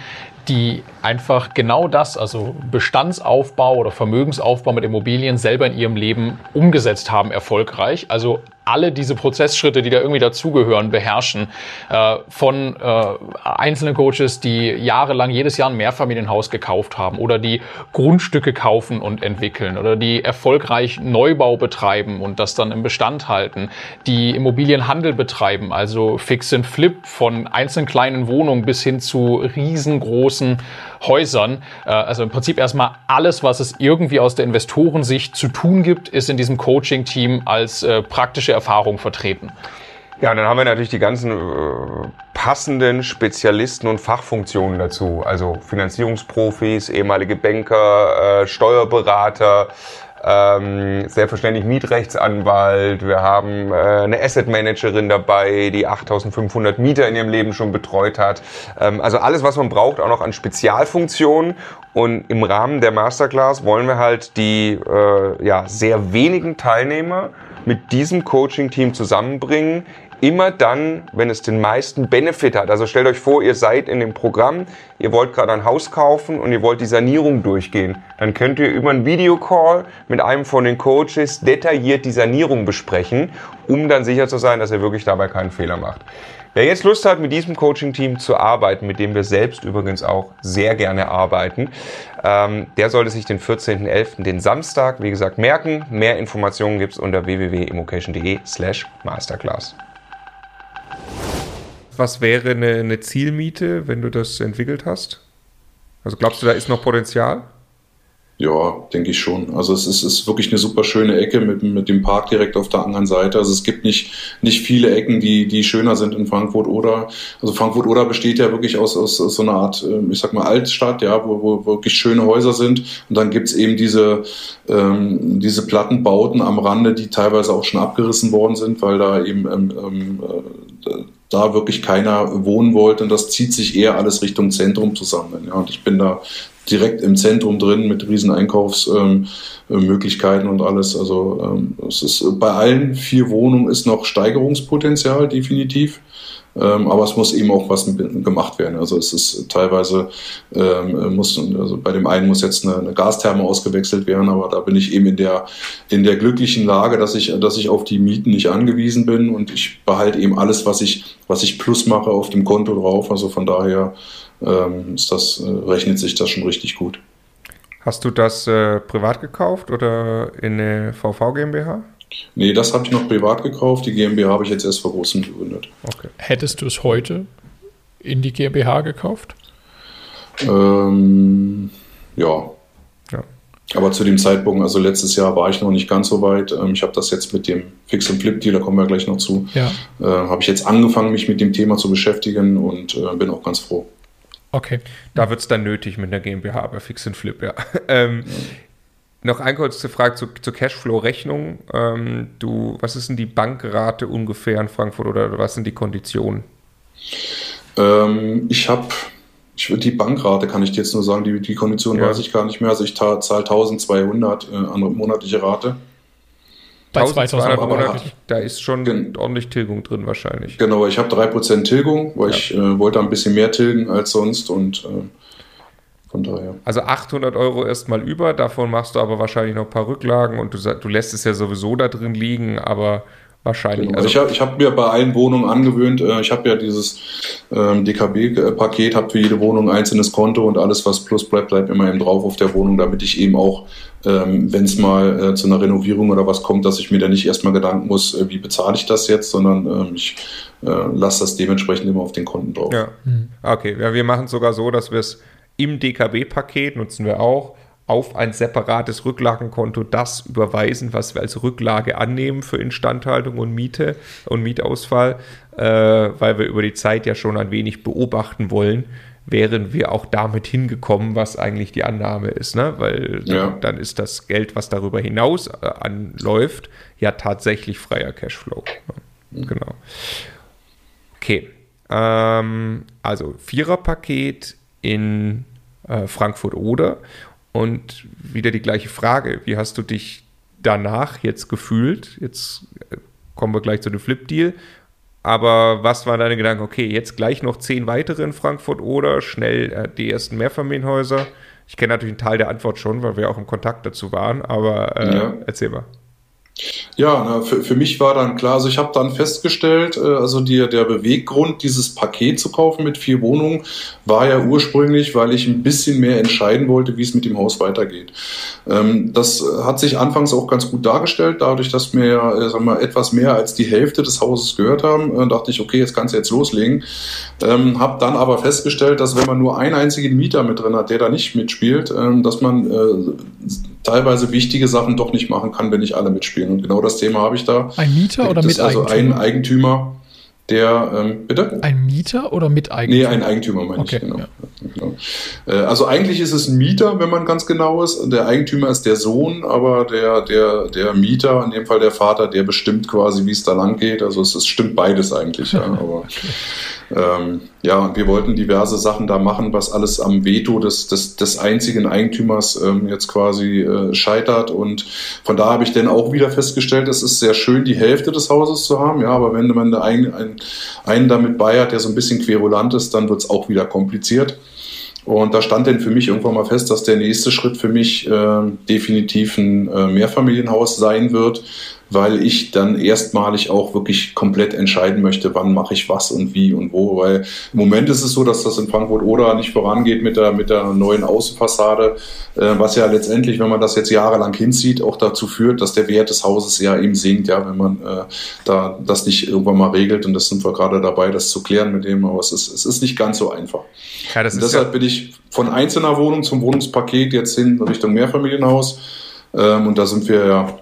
die einfach genau das, also Bestandsaufbau oder Vermögensaufbau mit Immobilien selber in ihrem Leben umgesetzt haben, erfolgreich. Also alle diese Prozessschritte, die da irgendwie dazugehören, beherrschen. Äh, von äh, einzelnen Coaches, die jahrelang jedes Jahr ein Mehrfamilienhaus gekauft haben oder die Grundstücke kaufen und entwickeln oder die erfolgreich Neubau betreiben und das dann im Bestand halten, die Immobilienhandel betreiben, also Fix and Flip von einzelnen kleinen Wohnungen bis hin zu riesengroßen Häusern. Äh, also im Prinzip erstmal alles, was es irgendwie aus der Investorensicht zu tun gibt, ist in diesem Coaching-Team als äh, praktische Erfahrung vertreten. Ja, und dann haben wir natürlich die ganzen äh, passenden Spezialisten und Fachfunktionen dazu. Also Finanzierungsprofis, ehemalige Banker, äh, Steuerberater, ähm, selbstverständlich Mietrechtsanwalt, wir haben äh, eine Asset Managerin dabei, die 8500 Mieter in ihrem Leben schon betreut hat. Ähm, also alles, was man braucht, auch noch an Spezialfunktionen. Und im Rahmen der Masterclass wollen wir halt die äh, ja, sehr wenigen Teilnehmer mit diesem Coaching-Team zusammenbringen, immer dann, wenn es den meisten Benefit hat. Also stellt euch vor, ihr seid in dem Programm, ihr wollt gerade ein Haus kaufen und ihr wollt die Sanierung durchgehen. Dann könnt ihr über einen Videocall mit einem von den Coaches detailliert die Sanierung besprechen, um dann sicher zu sein, dass ihr wirklich dabei keinen Fehler macht. Wer jetzt Lust hat, mit diesem Coaching-Team zu arbeiten, mit dem wir selbst übrigens auch sehr gerne arbeiten, ähm, der sollte sich den 14.11., den Samstag, wie gesagt, merken. Mehr Informationen gibt's unter www.immocation.de slash masterclass. Was wäre eine, eine Zielmiete, wenn du das entwickelt hast? Also glaubst du, da ist noch Potenzial? Ja, denke ich schon. Also es ist, ist wirklich eine super schöne Ecke mit, mit dem Park direkt auf der anderen Seite. Also es gibt nicht, nicht viele Ecken, die, die schöner sind in Frankfurt oder. Also Frankfurt oder besteht ja wirklich aus, aus, aus so einer Art, ähm, ich sag mal, Altstadt, ja, wo, wo wirklich schöne Häuser sind. Und dann gibt's eben diese, ähm, diese Plattenbauten am Rande, die teilweise auch schon abgerissen worden sind, weil da eben ähm, ähm, äh, da wirklich keiner wohnen wollte. Und das zieht sich eher alles Richtung Zentrum zusammen. Ja, und ich bin da direkt im Zentrum drin mit riesen Einkaufsmöglichkeiten ähm, und alles. Also ähm, es ist bei allen vier Wohnungen ist noch Steigerungspotenzial definitiv. Ähm, aber es muss eben auch was gemacht werden. Also es ist teilweise ähm, muss also bei dem einen muss jetzt eine, eine Gastherme ausgewechselt werden, aber da bin ich eben in der in der glücklichen Lage, dass ich dass ich auf die Mieten nicht angewiesen bin und ich behalte eben alles, was ich was ich plus mache auf dem Konto drauf. Also von daher ähm, ist das, äh, rechnet sich das schon richtig gut. Hast du das äh, privat gekauft oder in eine VV GmbH? Nee, das habe ich noch privat gekauft. Die GmbH habe ich jetzt erst vor kurzem gegründet. Okay. Hättest du es heute in die GmbH gekauft? Ähm, ja. ja. Aber zu dem Zeitpunkt, also letztes Jahr war ich noch nicht ganz so weit. Ähm, ich habe das jetzt mit dem Fix und Flip Deal, da kommen wir gleich noch zu, ja. äh, habe ich jetzt angefangen, mich mit dem Thema zu beschäftigen und äh, bin auch ganz froh. Okay. Da wird es dann nötig mit einer GmbH bei Fix and Flip, ja. <laughs> Ähm, noch eine kurze Frage zu, zur Cashflow-Rechnung. Ähm, du, was ist denn die Bankrate ungefähr in Frankfurt oder was sind die Konditionen? Ähm, ich habe, die Bankrate kann ich dir jetzt nur sagen, die, die Konditionen ja. weiß ich gar nicht mehr. Also ich zahle 1200 äh, an monatliche Rate. Bei 2200 monatlich. Da ist schon gen ordentlich Tilgung drin wahrscheinlich. Genau, ich habe 3% Tilgung, weil ja. ich äh, wollte ein bisschen mehr tilgen als sonst und äh, von daher. Also 800 Euro erstmal über, davon machst du aber wahrscheinlich noch ein paar Rücklagen und du, du lässt es ja sowieso da drin liegen, aber Wahrscheinlich. Genau. Also ich habe ich hab mir bei allen Wohnungen angewöhnt, äh, ich habe ja dieses ähm, DKB-Paket, habe für jede Wohnung ein einzelnes Konto und alles, was plus bleibt, bleibt immer eben drauf auf der Wohnung, damit ich eben auch, ähm, wenn es mal äh, zu einer Renovierung oder was kommt, dass ich mir da nicht erstmal Gedanken muss, äh, wie bezahle ich das jetzt, sondern ähm, ich äh, lasse das dementsprechend immer auf den Konten drauf. Ja, mhm. okay. Ja, wir machen es sogar so, dass wir es im DKB-Paket nutzen wir auch auf ein separates Rücklagenkonto das überweisen, was wir als Rücklage annehmen für Instandhaltung und Miete und Mietausfall, äh, weil wir über die Zeit ja schon ein wenig beobachten wollen, wären wir auch damit hingekommen, was eigentlich die Annahme ist, ne? Weil ja. dann, dann, ist das Geld, was darüber hinaus äh, anläuft, ja tatsächlich freier Cashflow. Mhm. Genau. Okay. Ähm, also Viererpaket in äh, Frankfurt oder und wieder die gleiche Frage, wie hast du dich danach jetzt gefühlt? Jetzt äh, kommen wir gleich zu dem Flip-Deal. Aber was waren deine Gedanken? Okay, jetzt gleich noch zehn weitere in Frankfurt oder schnell äh, die ersten Mehrfamilienhäuser? Ich kenne natürlich einen Teil der Antwort schon, weil wir auch im Kontakt dazu waren, aber äh, ja. erzähl mal. Ja, na, für, für mich war dann klar, also ich habe dann festgestellt, äh, also die, der Beweggrund, dieses Paket zu kaufen mit vier Wohnungen, war ja ursprünglich, weil ich ein bisschen mehr entscheiden wollte, wie es mit dem Haus weitergeht. Ähm, das hat sich anfangs auch ganz gut dargestellt, dadurch, dass mir ja äh, etwas mehr als die Hälfte des Hauses gehört haben, äh, dachte ich, okay, jetzt kannst du jetzt loslegen. Ähm, habe dann aber festgestellt, dass wenn man nur einen einzigen Mieter mit drin hat, der da nicht mitspielt, ähm, dass man äh, teilweise wichtige Sachen doch nicht machen kann, wenn nicht alle mitspielen. Und genau das Thema habe ich da. Ein Mieter oder Miteigentümer? Also ein Eigentümer, der, ähm, bitte? Ein Mieter oder Miteigentümer? Nee, ein Eigentümer meine okay, ich, genau. Ja. genau. Äh, also eigentlich ist es ein Mieter, wenn man ganz genau ist. Der Eigentümer ist der Sohn, aber der, der, der Mieter, in dem Fall der Vater, der bestimmt quasi, wie es da lang geht. Also es, es stimmt beides eigentlich. Ja. <laughs> Aber ähm, ja, wir wollten diverse Sachen da machen, was alles am Veto des, des, des einzigen Eigentümers ähm, jetzt quasi äh, scheitert. Und von da habe ich dann auch wieder festgestellt, es ist sehr schön, die Hälfte des Hauses zu haben. Ja, aber wenn man einen, einen, einen damit bei hat, der so ein bisschen querulant ist, dann wird es auch wieder kompliziert. Und da stand dann für mich irgendwann mal fest, dass der nächste Schritt für mich äh, definitiv ein äh, Mehrfamilienhaus sein wird, weil ich dann erstmalig auch wirklich komplett entscheiden möchte, wann mache ich was und wie und wo. Weil im Moment ist es so, dass das in Frankfurt oder nicht vorangeht mit der, mit der neuen Außenfassade, äh, was ja letztendlich, wenn man das jetzt jahrelang hinzieht, auch dazu führt, dass der Wert des Hauses ja eben sinkt, ja, wenn man äh, da das nicht irgendwann mal regelt. Und das sind wir gerade dabei, das zu klären mit dem, aber es ist, es ist nicht ganz so einfach. Ja, deshalb ja bin ich von einzelner Wohnung zum Wohnungspaket jetzt hin Richtung Mehrfamilienhaus. Ähm, und da sind wir ja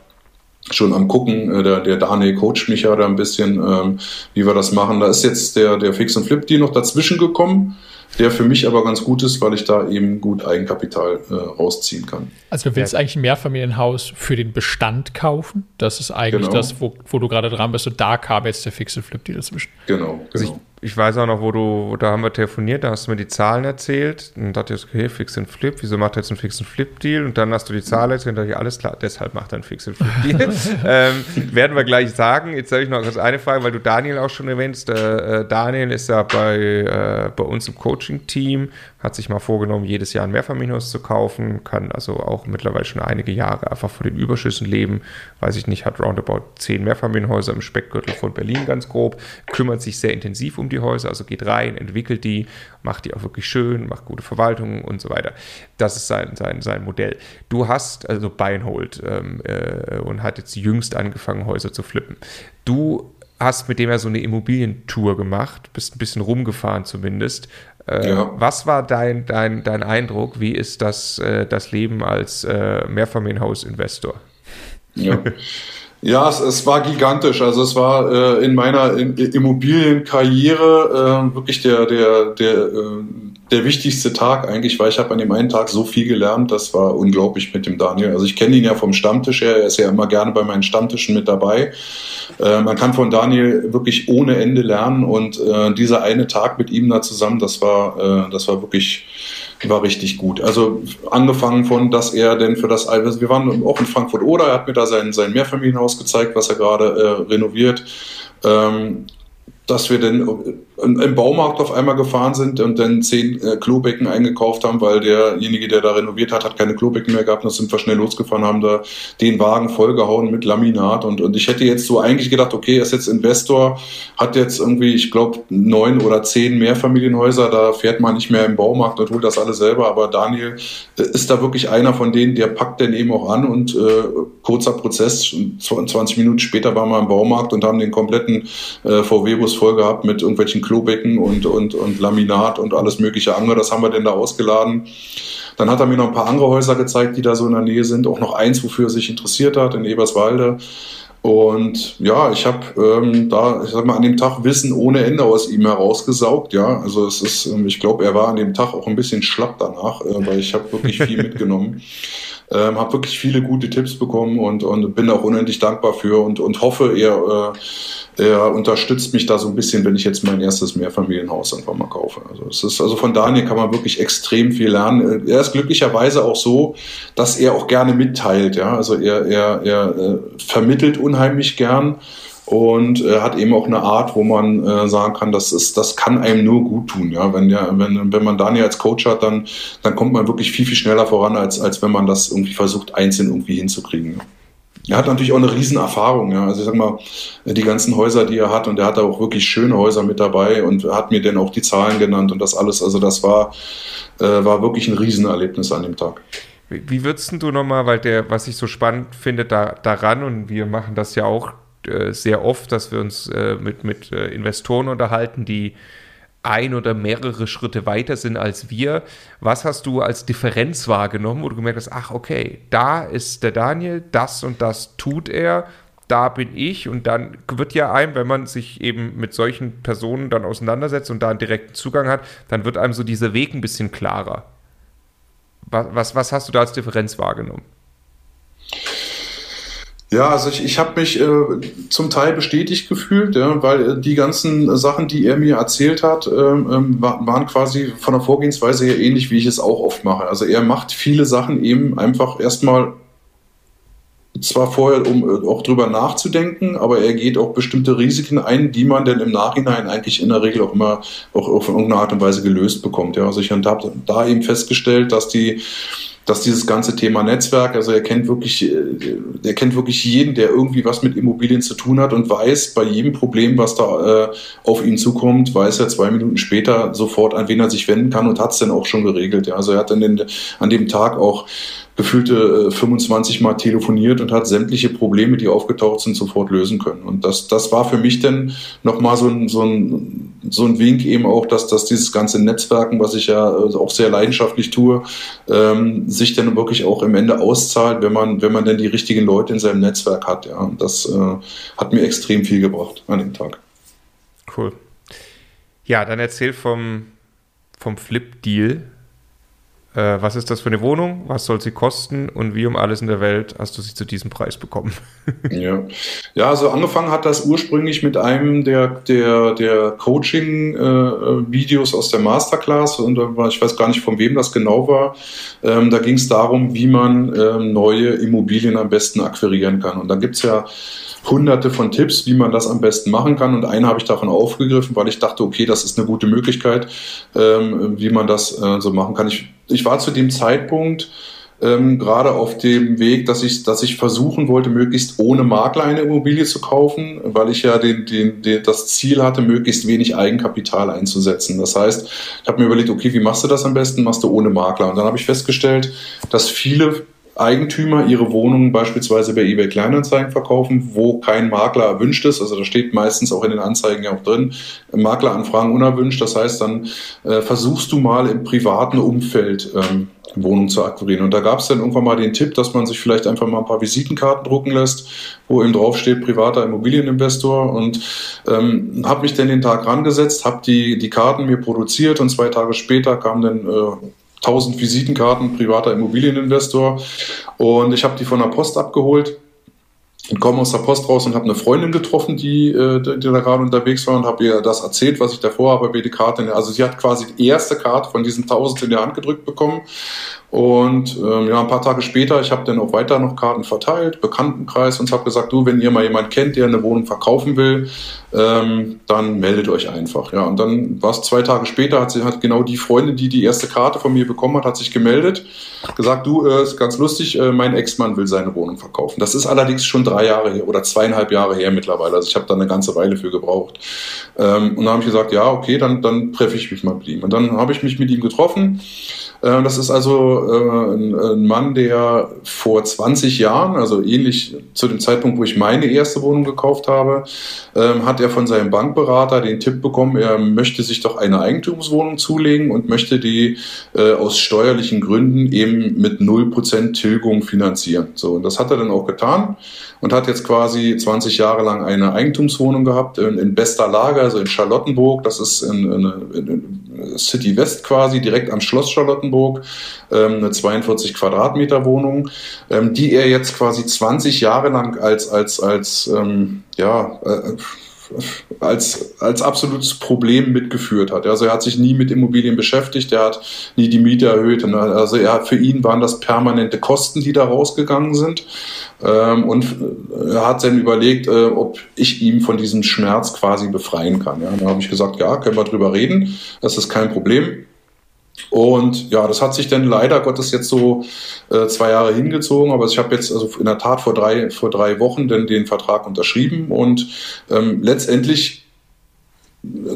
schon am gucken. Äh, der, der Daniel coacht mich ja da ein bisschen, ähm, wie wir das machen. Da ist jetzt der, der Fix und Flip Deal noch dazwischen gekommen, der für mich aber ganz gut ist, weil ich da eben gut Eigenkapital äh, rausziehen kann. Also du willst ja. eigentlich ein Mehrfamilienhaus für den Bestand kaufen? Das ist eigentlich genau. das, wo, wo du gerade dran bist und da kam jetzt der Fix und Flip Deal dazwischen. Genau, genau. Also ich, genau ich weiß auch noch, wo du, da haben wir telefoniert, da hast du mir die Zahlen erzählt und dachte ich, okay, Fix and Flip, wieso macht er jetzt einen Fix and Flip Deal? Und dann hast du die Zahlen erzählt und dachte ich, alles klar, deshalb macht er einen Fix and Flip Deal. <laughs> ähm, werden wir gleich sagen. Jetzt habe ich noch eine Frage, weil du Daniel auch schon erwähnst. Äh, äh, Daniel ist ja bei, äh, bei uns im Coaching-Team hat sich mal vorgenommen, jedes Jahr ein Mehrfamilienhaus zu kaufen, kann also auch mittlerweile schon einige Jahre einfach von den Überschüssen leben. Weiß ich nicht, hat roundabout zehn Mehrfamilienhäuser im Speckgürtel von Berlin ganz grob, kümmert sich sehr intensiv um die Häuser, also geht rein, entwickelt die, macht die auch wirklich schön, macht gute Verwaltung und so weiter. Das ist sein, sein, sein Modell. Du hast also Buy and Hold ähm, äh, und hat jetzt jüngst angefangen, Häuser zu flippen. Du hast mit dem ja so eine Immobilientour gemacht, bist ein bisschen rumgefahren zumindest. Äh, ja. Was war dein, dein, dein Eindruck? Wie ist das, äh, das Leben als äh, Mehrfamilienhausinvestor? Ja. <laughs> Ja, es, es war gigantisch. Also es war äh, in meiner Immobilienkarriere äh, wirklich der, der, der, äh, der wichtigste Tag eigentlich, weil ich habe an dem einen Tag so viel gelernt. Das war unglaublich mit dem Daniel. Also ich kenne ihn ja vom Stammtisch her. Er ist ja immer gerne bei meinen Stammtischen mit dabei. Äh, man kann von Daniel wirklich ohne Ende lernen und äh, dieser eine Tag mit ihm da zusammen, das war, äh, das war wirklich war richtig gut. Also angefangen von, dass er denn für das, also wir waren auch in Frankfurt oder, er hat mir da sein, sein Mehrfamilienhaus gezeigt, was er gerade äh, renoviert. Ähm, dass wir dann im Baumarkt auf einmal gefahren sind und dann zehn äh, Klobecken eingekauft haben, weil derjenige, der da renoviert hat, hat keine Klobecken mehr gehabt. Da sind wir schnell losgefahren, haben da den Wagen vollgehauen mit Laminat. Und, und ich hätte jetzt so eigentlich gedacht, okay, er ist jetzt Investor, hat jetzt irgendwie, ich glaube, neun oder zehn Mehrfamilienhäuser, da fährt man nicht mehr im Baumarkt und holt das alles selber, aber Daniel äh, ist da wirklich einer von denen, der packt dann eben auch an. Und äh, kurzer Prozess, 20 Minuten später waren wir im Baumarkt und haben den kompletten äh, VW-Bus voll gehabt mit irgendwelchen Klobecken und, und, und Laminat und alles mögliche andere. Das haben wir denn da ausgeladen. Dann hat er mir noch ein paar andere Häuser gezeigt, die da so in der Nähe sind. Auch noch eins, wofür er sich interessiert hat, in Eberswalde. Und ja, ich habe ähm, da, ich sag mal, an dem Tag Wissen ohne Ende aus ihm herausgesaugt. Ja, also es ist, ähm, ich glaube, er war an dem Tag auch ein bisschen schlapp danach, äh, weil ich habe wirklich viel <laughs> mitgenommen. Ähm, habe wirklich viele gute Tipps bekommen und, und bin auch unendlich dankbar für und, und hoffe, er äh, der unterstützt mich da so ein bisschen, wenn ich jetzt mein erstes Mehrfamilienhaus einfach mal kaufe. Also es ist, also von Daniel kann man wirklich extrem viel lernen. Er ist glücklicherweise auch so, dass er auch gerne mitteilt, ja. Also er, er, er äh, vermittelt unheimlich gern und äh, hat eben auch eine Art, wo man äh, sagen kann, das ist, das kann einem nur gut tun, ja. Wenn ja, wenn, wenn man Daniel als Coach hat, dann, dann kommt man wirklich viel, viel schneller voran, als, als wenn man das irgendwie versucht, einzeln irgendwie hinzukriegen. Er hat natürlich auch eine Riesenerfahrung. Ja. Also ich sag mal, die ganzen Häuser, die er hat, und er hat auch wirklich schöne Häuser mit dabei und hat mir dann auch die Zahlen genannt und das alles. Also das war, äh, war wirklich ein Riesenerlebnis an dem Tag. Wie, wie würdest du nochmal, weil der, was ich so spannend finde da, daran, und wir machen das ja auch äh, sehr oft, dass wir uns äh, mit, mit äh, Investoren unterhalten, die ein oder mehrere Schritte weiter sind als wir. Was hast du als Differenz wahrgenommen, wo du gemerkt hast, ach okay, da ist der Daniel, das und das tut er da bin ich und dann wird ja einem, wenn man sich eben mit solchen Personen dann auseinandersetzt und da einen direkten Zugang hat, dann wird einem so dieser Weg ein bisschen klarer. Was, was, was hast du da als Differenz wahrgenommen? Ja, also ich, ich habe mich äh, zum Teil bestätigt gefühlt, ja, weil äh, die ganzen Sachen, die er mir erzählt hat, ähm, ähm waren quasi von der Vorgehensweise her ähnlich, wie ich es auch oft mache. Also er macht viele Sachen eben einfach erstmal zwar vorher, um äh, auch drüber nachzudenken, aber er geht auch bestimmte Risiken ein, die man dann im Nachhinein eigentlich in der Regel auch immer auch auf irgendeine Art und Weise gelöst bekommt. Ja, also ich habe da eben festgestellt, dass die dass dieses ganze Thema Netzwerk, also er kennt wirklich, äh, er kennt wirklich jeden, der irgendwie was mit Immobilien zu tun hat und weiß bei jedem Problem, was da äh, auf ihn zukommt, weiß er zwei Minuten später sofort, an wen er sich wenden kann und hat es dann auch schon geregelt. Ja. Also er hat dann den, an dem Tag auch gefühlte 25 äh, Mal telefoniert und hat sämtliche Probleme, die aufgetaucht sind, sofort lösen können. Und das, das war für mich dann nochmal so ein, so, ein, so ein Wink eben auch, dass, dass dieses ganze Netzwerken, was ich ja äh, auch sehr leidenschaftlich tue, ähm, sich dann wirklich auch im Ende auszahlt, wenn man, wenn man dann die richtigen Leute in seinem Netzwerk hat. Ja. Und das äh, hat mir extrem viel gebracht an dem Tag. Cool. Ja, dann erzähl vom, vom Flip-Deal äh, was ist das für eine Wohnung, was soll sie kosten und wie um alles in der Welt hast du sie zu diesem Preis bekommen? <laughs> ja. ja, also angefangen hat das ursprünglich mit einem der, der, der Coaching-Videos äh, aus der Masterclass und ich weiß gar nicht, von wem das genau war. Ähm, da ging es darum, wie man ähm, neue Immobilien am besten akquirieren kann. Und da gibt es ja hunderte von Tipps, wie man das am besten machen kann. Und einen habe ich davon aufgegriffen, weil ich dachte, okay, das ist eine gute Möglichkeit, ähm, wie man das äh, so machen kann. Ich, ich war zu dem Zeitpunkt ähm, gerade auf dem Weg, dass ich, dass ich versuchen wollte, möglichst ohne Makler eine Immobilie zu kaufen, weil ich ja den, den, den, das Ziel hatte, möglichst wenig Eigenkapital einzusetzen. Das heißt, ich habe mir überlegt, okay, wie machst du das am besten? Machst du ohne Makler? Und dann habe ich festgestellt, dass viele Eigentümer ihre Wohnungen beispielsweise bei eBay Kleinanzeigen verkaufen, wo kein Makler erwünscht ist. Also da steht meistens auch in den Anzeigen ja auch drin, Makleranfragen unerwünscht. Das heißt, dann äh, versuchst du mal im privaten Umfeld ähm, Wohnungen zu akquirieren. Und da gab es dann irgendwann mal den Tipp, dass man sich vielleicht einfach mal ein paar Visitenkarten drucken lässt, wo eben drauf steht, privater Immobilieninvestor. Und ähm, habe mich dann den Tag rangesetzt, habe die, die Karten mir produziert und zwei Tage später kam dann äh, 1000 Visitenkarten, privater Immobilieninvestor. Und ich habe die von der Post abgeholt und komme aus der Post raus und habe eine Freundin getroffen, die, äh, die da gerade unterwegs war und habe ihr das erzählt, was ich davor habe, die Karte, also sie hat quasi die erste Karte von diesen 1000 in der Hand gedrückt bekommen und ähm, ja, ein paar Tage später, ich habe dann auch weiter noch Karten verteilt, Bekanntenkreis und habe gesagt, du, wenn ihr mal jemand kennt, der eine Wohnung verkaufen will, ähm, dann meldet euch einfach. Ja, und dann war es zwei Tage später, hat sie hat genau die Freundin, die die erste Karte von mir bekommen hat, hat sich gemeldet, gesagt, du, äh, ist ganz lustig, äh, mein Ex-Mann will seine Wohnung verkaufen. Das ist allerdings schon drei Jahre her oder zweieinhalb Jahre her mittlerweile. Also ich habe da eine ganze Weile für gebraucht. Ähm, und dann habe ich gesagt, ja, okay, dann, dann treffe ich mich mal mit ihm. Und dann habe ich mich mit ihm getroffen. Äh, das ist also äh, ein Mann, der vor 20 Jahren, also ähnlich zu dem Zeitpunkt, wo ich meine erste Wohnung gekauft habe, ähm, hat er von seinem Bankberater den Tipp bekommen, er möchte sich doch eine Eigentumswohnung zulegen und möchte die äh, aus steuerlichen Gründen eben mit 0% Tilgung finanzieren. So, und das hat er dann auch getan und hat jetzt quasi 20 Jahre lang eine Eigentumswohnung gehabt in, in bester Lage, also in Charlottenburg. Das ist in, in, in City West quasi, direkt am Schloss Charlottenburg. Ähm, eine 42 Quadratmeter Wohnung, ähm, die er jetzt quasi 20 Jahre lang als, als, als, ähm, ja, äh, als, als absolutes Problem mitgeführt hat. Also er hat sich nie mit Immobilien beschäftigt, er hat nie die Miete erhöht. Also er, für ihn waren das permanente Kosten, die da rausgegangen sind. Ähm, und er hat dann überlegt, äh, ob ich ihm von diesem Schmerz quasi befreien kann. Ja, dann habe ich gesagt, ja, können wir drüber reden, das ist kein Problem. Und ja, das hat sich dann leider Gottes jetzt so äh, zwei Jahre hingezogen, aber ich habe jetzt also in der Tat vor drei, vor drei Wochen dann den Vertrag unterschrieben. Und ähm, letztendlich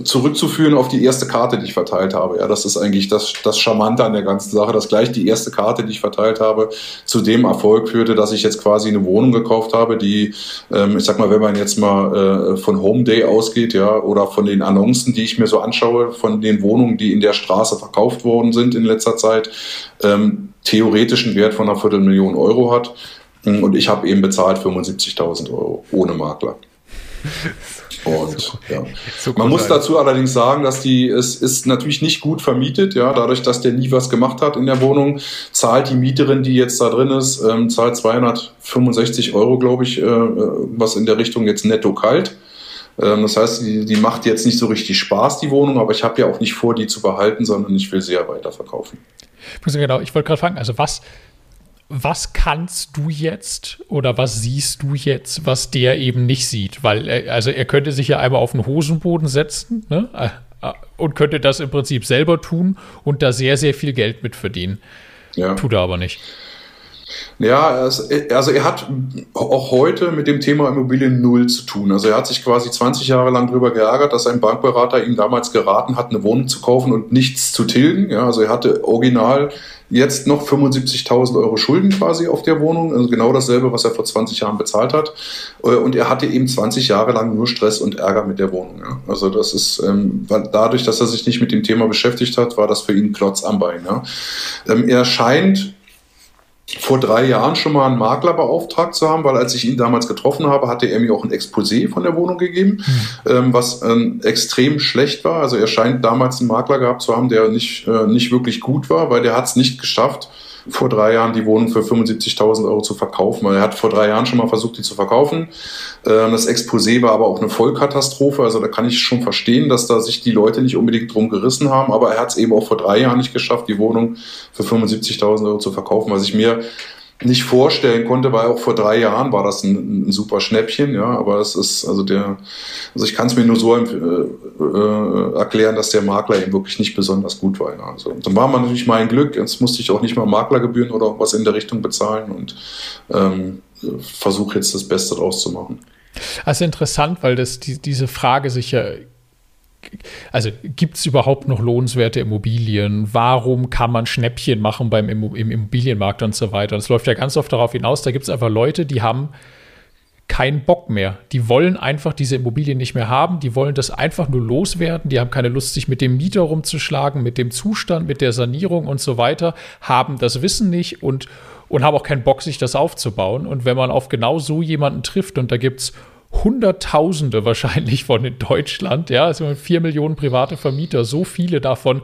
zurückzuführen auf die erste Karte, die ich verteilt habe. Ja, das ist eigentlich das, das Charmante an der ganzen Sache, dass gleich die erste Karte, die ich verteilt habe, zu dem Erfolg führte, dass ich jetzt quasi eine Wohnung gekauft habe, die, ähm, ich sag mal, wenn man jetzt mal äh, von Home Day ausgeht, ja, oder von den Annoncen, die ich mir so anschaue, von den Wohnungen, die in der Straße verkauft worden sind in letzter Zeit, ähm, theoretischen Wert von einer Viertelmillion Euro hat Und ich habe eben bezahlt 75.000 Euro ohne Makler. <laughs> Und ja. Man muss dazu allerdings sagen, dass die, es ist natürlich nicht gut vermietet, ja, dadurch, dass der nie was gemacht hat in der Wohnung, zahlt die Mieterin, die jetzt da drin ist, ähm, zahlt 265 Euro, glaube ich, äh, was in der Richtung jetzt netto kalt. Ähm, das heißt, die, die macht jetzt nicht so richtig Spaß, die Wohnung, aber ich habe ja auch nicht vor, die zu behalten, sondern ich will sie ja weiterverkaufen. Genau, ich wollte gerade fragen, also was, was kannst du jetzt oder was siehst du jetzt, was der eben nicht sieht? Weil, er, also er könnte sich ja einmal auf den Hosenboden setzen ne? Äh, äh, und könnte das im Prinzip selber tun und da sehr, sehr viel Geld mit verdienen. Ja. Tut er aber nicht. Ja, also er hat auch heute mit dem Thema Immobilien null zu tun. Also er hat sich quasi 20 Jahre lang darüber geärgert, dass ein Bankberater ihm damals geraten hat, eine Wohnung zu kaufen und nichts zu tilgen. Ja, also er hatte original jetzt noch 75.000 Euro Schulden quasi auf der Wohnung, also genau dasselbe, was er vor 20 Jahren bezahlt hat. Äh, und er hatte eben 20 Jahre lang nur Stress und Ärger mit der Wohnung. Ja. Also das ist ähm, dadurch, dass er sich nicht mit dem Thema beschäftigt hat, war das für ihn Klotz am Bein. Ja. Ähm, er scheint vor drei Jahren schon mal einen Makler beauftragt zu haben, weil als ich ihn damals getroffen habe, hatte er mir auch ein Exposé von der Wohnung gegeben, mhm. ähm, was ähm, extrem schlecht war. Also er scheint damals einen Makler gehabt zu haben, der nicht, äh, nicht wirklich gut war, weil der hat es nicht geschafft, vor drei Jahren die Wohnung für 75.000 Euro zu verkaufen. Er hat vor drei Jahren schon mal versucht, die zu verkaufen. Ähm, das Exposé war aber auch eine Vollkatastrophe. Also da kann ich schon verstehen, dass da sich die Leute nicht unbedingt drum gerissen haben. Aber er hat es eben auch vor drei Jahren nicht geschafft, die Wohnung für 75.000 Euro zu verkaufen, was ich mir nicht vorstellen konnte, weil auch vor drei Jahren war das ein, ein super Schnäppchen, ja, aber es ist, also der, also ich kann es mir nur so äh, äh, erklären, dass der Makler eben wirklich nicht besonders gut war. Ja. Also dann war man natürlich mein Glück, jetzt musste ich auch nicht mal Maklergebühren oder was in der Richtung bezahlen und ähm, versuche jetzt das Beste draus zu machen. Also interessant, weil das die, diese Frage sich ja also gibt es überhaupt noch lohnenswerte Immobilien? Warum kann man Schnäppchen machen beim im Immobilienmarkt und so weiter? Das läuft ja ganz oft darauf hinaus, da gibt es einfach Leute, die haben keinen Bock mehr. Die wollen einfach diese Immobilien nicht mehr haben, die wollen das einfach nur loswerden, die haben keine Lust, sich mit dem Mieter rumzuschlagen, mit dem Zustand, mit der Sanierung und so weiter, haben das Wissen nicht und, und haben auch keinen Bock, sich das aufzubauen. Und wenn man auf genau so jemanden trifft und da gibt es Hunderttausende wahrscheinlich von in Deutschland, ja, also vier Millionen private Vermieter, so viele davon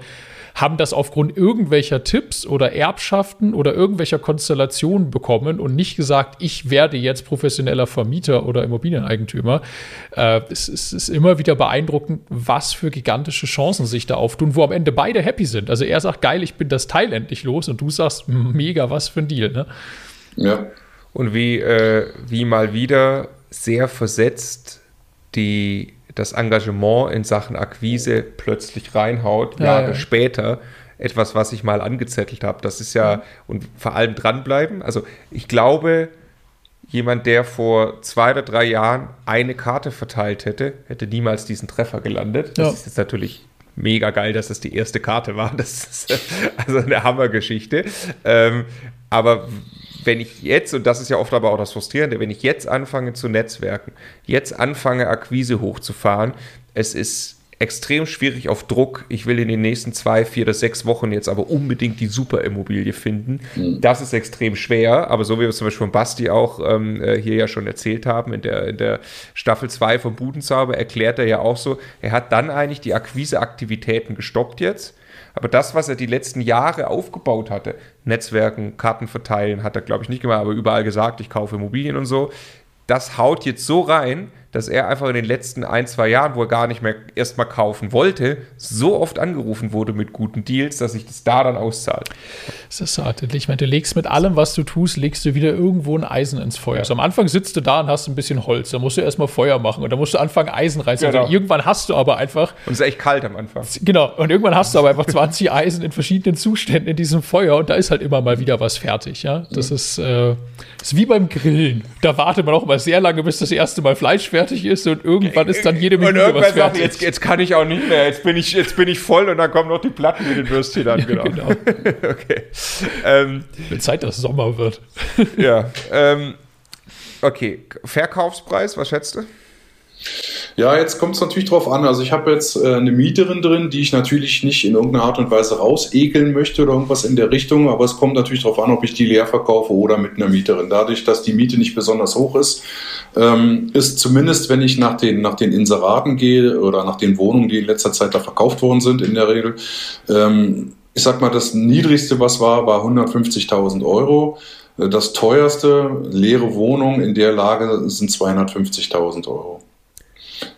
haben das aufgrund irgendwelcher Tipps oder Erbschaften oder irgendwelcher Konstellationen bekommen und nicht gesagt, ich werde jetzt professioneller Vermieter oder Immobilieneigentümer. Äh, es, es, ist immer wieder beeindruckend, was für gigantische Chancen sich da auftun, wo am Ende beide happy sind. Also er sagt, geil, ich bin das Teil endlich los und du sagst, mega, was für ein Deal. Ne? Ja. Und wie, äh, wie mal wieder sehr versetzt die, das Engagement in Sachen Akquise plötzlich reinhaut, ja, Jahre ja. später. Etwas, was ich mal angezettelt habe. Das ist ja, und vor allem dranbleiben. Also ich glaube, jemand, der vor zwei oder drei Jahren eine Karte verteilt hätte, hätte niemals diesen Treffer gelandet. Das ja. ist jetzt natürlich mega geil, dass das die erste Karte war. Das ist <laughs> also eine Hammergeschichte. Ähm, aber wenn ich jetzt, und das ist ja oft aber auch das Frustrierende, wenn ich jetzt anfange zu netzwerken, jetzt anfange Akquise hochzufahren, es ist extrem schwierig auf Druck. Ich will in den nächsten zwei, vier oder sechs Wochen jetzt aber unbedingt die Superimmobilie finden. Mhm. Das ist extrem schwer, aber so wie wir es zum Beispiel von Basti auch ähm, äh, hier ja schon erzählt haben, in der, in der Staffel 2 von Budenzauber erklärt er ja auch so, er hat dann eigentlich die Akquiseaktivitäten gestoppt jetzt aber das, was er die letzten Jahre aufgebaut hatte, Netzwerken, Karten verteilen, hat er, glaube ich, nicht gemacht, aber überall gesagt, ich kaufe Immobilien und so, das haut jetzt so rein, dass er einfach in den letzten ein, zwei Jahren, wo er gar nicht mehr erstmal kaufen wollte, so oft angerufen wurde mit guten Deals, dass sich das da dann auszahlt. Das ist hart. Ich meine, du legst mit allem, was du tust, legst du wieder irgendwo ein Eisen ins Feuer. Ja. Also am Anfang sitzt du da und hast ein bisschen Holz. Da musst du erstmal Feuer machen und dann musst du anfangen, Eisen reinzuholen. Genau. Also irgendwann hast du aber einfach. Und es ist echt kalt am Anfang. Genau. Und irgendwann hast du aber einfach <laughs> 20 Eisen in verschiedenen Zuständen in diesem Feuer und da ist halt immer mal wieder was fertig. Ja, das mhm. ist, äh, ist wie beim Grillen. Da wartet man auch mal sehr lange, bis das erste Mal Fleisch fertig ist und irgendwann ist dann jede Minute und irgendwann was fertig. Sagt, jetzt, jetzt kann ich auch nicht mehr, jetzt bin ich, jetzt bin ich voll und dann kommen noch die Platten mit den Würstchen an. Ja, genau. genau. <laughs> okay. Ähm, Mit Zeit, dass Sommer wird. ja. Ähm, okay. Verkaufspreis, was schätzt du? Ja, jetzt kommt es natürlich drauf an. Also ich habe jetzt äh, eine Mieterin drin, die ich natürlich nicht in irgendeiner Art und Weise rausekeln möchte oder irgendwas in der Richtung, aber es kommt natürlich darauf an, ob ich die leer verkaufe oder mit einer Mieterin. Dadurch, dass die Miete nicht besonders hoch ist, ähm, ist zumindest, wenn ich nach den, nach den Inseraten gehe oder nach den Wohnungen, die in letzter Zeit da verkauft worden sind, in der Regel, ähm, ich sag mal, das niedrigste, was war, war 150.000 Euro. Das teuerste, leere Wohnung in der Lage sind 250.000 Euro.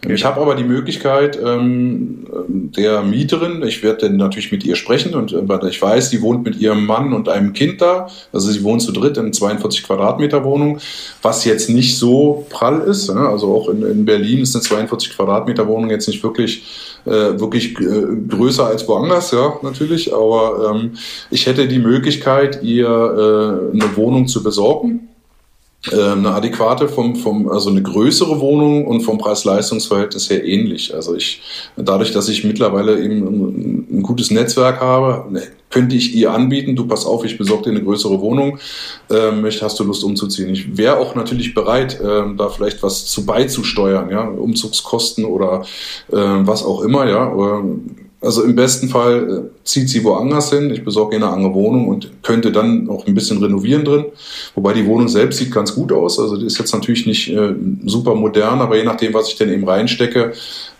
Genau. Ich habe aber die Möglichkeit ähm, der Mieterin, ich werde dann natürlich mit ihr sprechen und äh, ich weiß, die wohnt mit ihrem Mann und einem Kind da. Also sie wohnt zu dritt in 42 Quadratmeter Wohnung, was jetzt nicht so prall ist. Ne? Also auch in, in, Berlin ist eine 42 Quadratmeter Wohnung jetzt nicht wirklich äh, wirklich äh, größer als woanders, ja natürlich. Aber ähm, ich hätte die Möglichkeit, ihr äh, eine Wohnung zu besorgen eine adäquate vom, vom, also eine größere Wohnung und vom Preis-Leistungs-Verhältnis her ähnlich. Also ich, dadurch, dass ich mittlerweile eben ein, gutes Netzwerk habe, ne, könnte ich ihr anbieten, du pass auf, ich besorge dir eine größere Wohnung, ähm, hast du Lust umzuziehen? Ich wäre auch natürlich bereit, ähm, da vielleicht was zu beizusteuern, ja, Umzugskosten oder äh, was auch immer, ja. Oder, also im besten Fall äh, zieht sie woanders hin, ich besorge ihr eine andere Wohnung und könnte dann auch ein bisschen renovieren drin. Wobei die Wohnung selbst sieht ganz gut aus. Also die ist jetzt natürlich nicht äh, super modern, aber je nachdem, was ich denn eben reinstecke,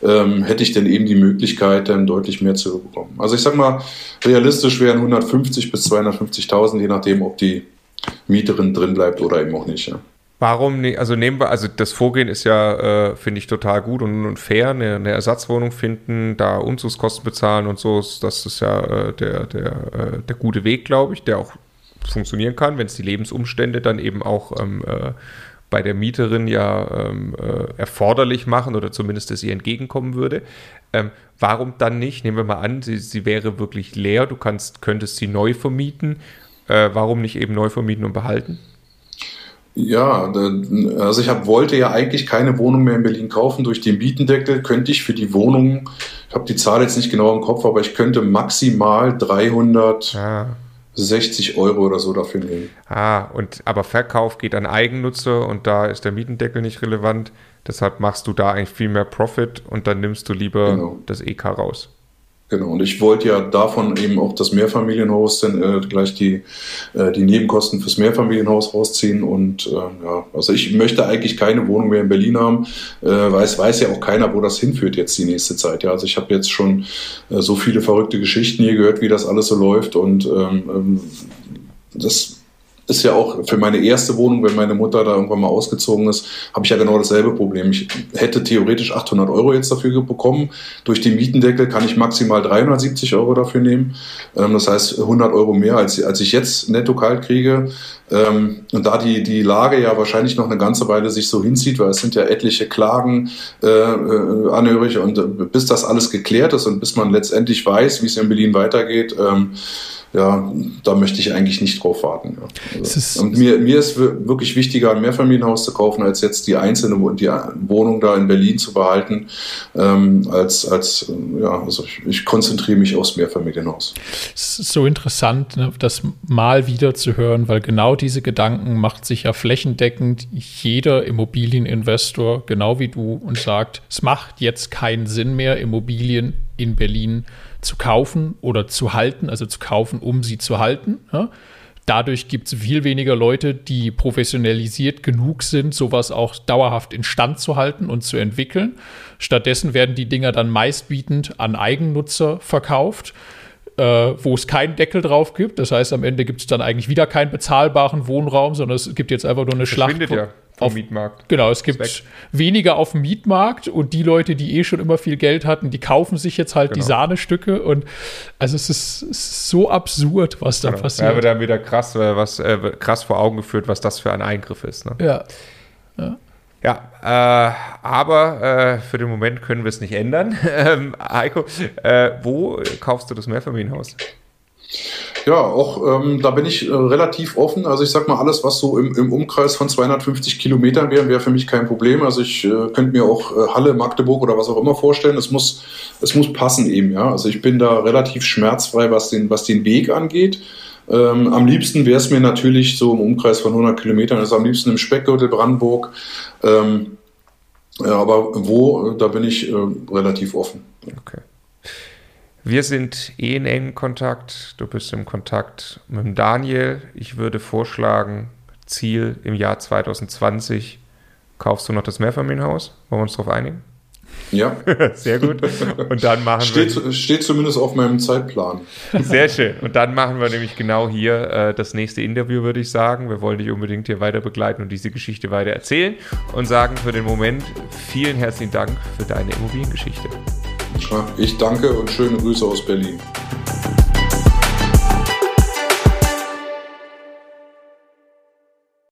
ähm, hätte ich dann eben die Möglichkeit, dann deutlich mehr zu bekommen. Also ich sag mal, realistisch wären 150 bis 250.000, je nachdem, ob die Mieterin drin bleibt oder eben auch nicht. Ja. Warum nicht? Also nehmen wir, also das Vorgehen ist ja, äh, finde ich, total gut und, und fair, eine, eine, Ersatzwohnung finden, da Umzugskosten bezahlen und so, das ist ja äh, der, der, äh, der gute Weg, glaube ich, der auch funktionieren kann, wenn es die Lebensumstände dann eben auch ähm, äh, bei der Mieterin ja ähm, äh, erforderlich machen oder zumindest es ihr entgegenkommen würde. Ähm, warum dann nicht? Nehmen wir mal an, sie, sie wäre wirklich leer, du kannst, könntest sie neu vermieten. Äh, warum nicht eben neu vermieten und behalten? Ja, also ich hab, wollte ja eigentlich keine Wohnung mehr in Berlin kaufen. Durch den Mietendeckel könnte ich für die Wohnung, ich habe die Zahl jetzt nicht genau im Kopf, aber ich könnte maximal 360 ah. Euro oder so dafür nehmen. Ah, und aber Verkauf geht an Eigennutzer und da ist der Mietendeckel nicht relevant. Deshalb machst du da eigentlich viel mehr Profit und dann nimmst du lieber genau. das EK raus. Genau, und ich wollte ja davon eben auch das Mehrfamilienhaus dann äh, gleich die, äh, die Nebenkosten fürs Mehrfamilienhaus rausziehen. Und äh, ja, also ich möchte eigentlich keine Wohnung mehr in Berlin haben, äh, weil es weiß ja auch keiner, wo das hinführt jetzt die nächste Zeit. Ja, also ich habe jetzt schon äh, so viele verrückte Geschichten hier gehört, wie das alles so läuft. Und ähm, ähm das ist ja auch für meine erste Wohnung, wenn meine Mutter da irgendwann mal ausgezogen ist, habe ich ja genau dasselbe Problem. Ich hätte theoretisch 800 Euro jetzt dafür bekommen. Durch den Mietendeckel kann ich maximal 370 Euro dafür nehmen. Ähm, das heißt 100 Euro mehr, als, als ich jetzt netto kalt kriege. Ähm, und da die, die Lage ja wahrscheinlich noch eine ganze Weile sich so hinzieht, weil es sind ja etliche Klagen äh, äh anhörig und äh, bis das alles geklärt ist und bis man letztendlich weiß, wie es in Berlin weitergeht, ähm, ja, da möchte ich eigentlich nicht drauf warten. Ja. Also, und mir, mir ist wirklich wichtiger, ein Mehrfamilienhaus zu kaufen, als jetzt die einzelne die Wohnung da in Berlin zu behalten, ähm, als, als ja, also ich, ich, konzentriere mich aufs Mehrfamilienhaus. Es ist so interessant, ne, das mal wieder zu hören, weil genau diese Gedanken macht sich ja flächendeckend jeder Immobilieninvestor, genau wie du, und sagt, es macht jetzt keinen Sinn mehr, Immobilien in Berlin zu zu kaufen oder zu halten, also zu kaufen, um sie zu halten. Ja? Dadurch gibt es viel weniger Leute, die professionalisiert genug sind, sowas auch dauerhaft instand zu halten und zu entwickeln. Stattdessen werden die Dinger dann meistbietend an Eigennutzer verkauft, äh, wo es keinen Deckel drauf gibt. Das heißt, am Ende gibt es dann eigentlich wieder keinen bezahlbaren Wohnraum, sondern es gibt jetzt einfach nur eine Schlacht. Ja auf Mietmarkt. Genau, es gibt weniger auf dem Mietmarkt und die Leute, die eh schon immer viel Geld hatten, die kaufen sich jetzt halt genau. die Sahnestücke und also es ist, es ist so absurd, was da genau. passiert. Ja, wird dann wieder krass, äh, was äh, krass vor Augen geführt, was das für ein Eingriff ist. Ne? Ja. Ja. Ja, äh, aber äh, für den Moment können wir es nicht ändern. <laughs> Ähm, Heiko, äh, wo kaufst du das Mehrfamilienhaus? Ja, auch ähm, da bin ich äh, relativ offen. Also ich sag mal, alles, was so im, im Umkreis von 250 Kilometern wäre, wäre für mich kein Problem. Also ich äh, könnte mir auch äh, Halle, Magdeburg oder was auch immer vorstellen. Es muss, es muss passen eben, ja. Also ich bin da relativ schmerzfrei, was den, was den Weg angeht. Ähm, am liebsten wäre es mir natürlich so im Umkreis von 100 Kilometern, also am liebsten im Speckgürtel Brandenburg. Ähm, Ja, aber wo, da bin ich äh, relativ offen. Okay. Wir sind eh in engem Kontakt. Du bist im Kontakt mit Daniel. Ich würde vorschlagen, Ziel im Jahr 2020 kaufst du noch das Mehrfamilienhaus. Wollen wir uns darauf einigen? Ja. <laughs> Sehr gut. Und dann machen steht, wir. Steht zumindest auf meinem Zeitplan. <laughs> Sehr schön. Und dann machen wir nämlich genau hier äh, das nächste Interview, würde ich sagen. Wir wollen dich unbedingt hier weiter begleiten und diese Geschichte weiter erzählen und sagen für den Moment vielen herzlichen Dank für deine Immobiliengeschichte. Ich danke und schöne Grüße aus Berlin.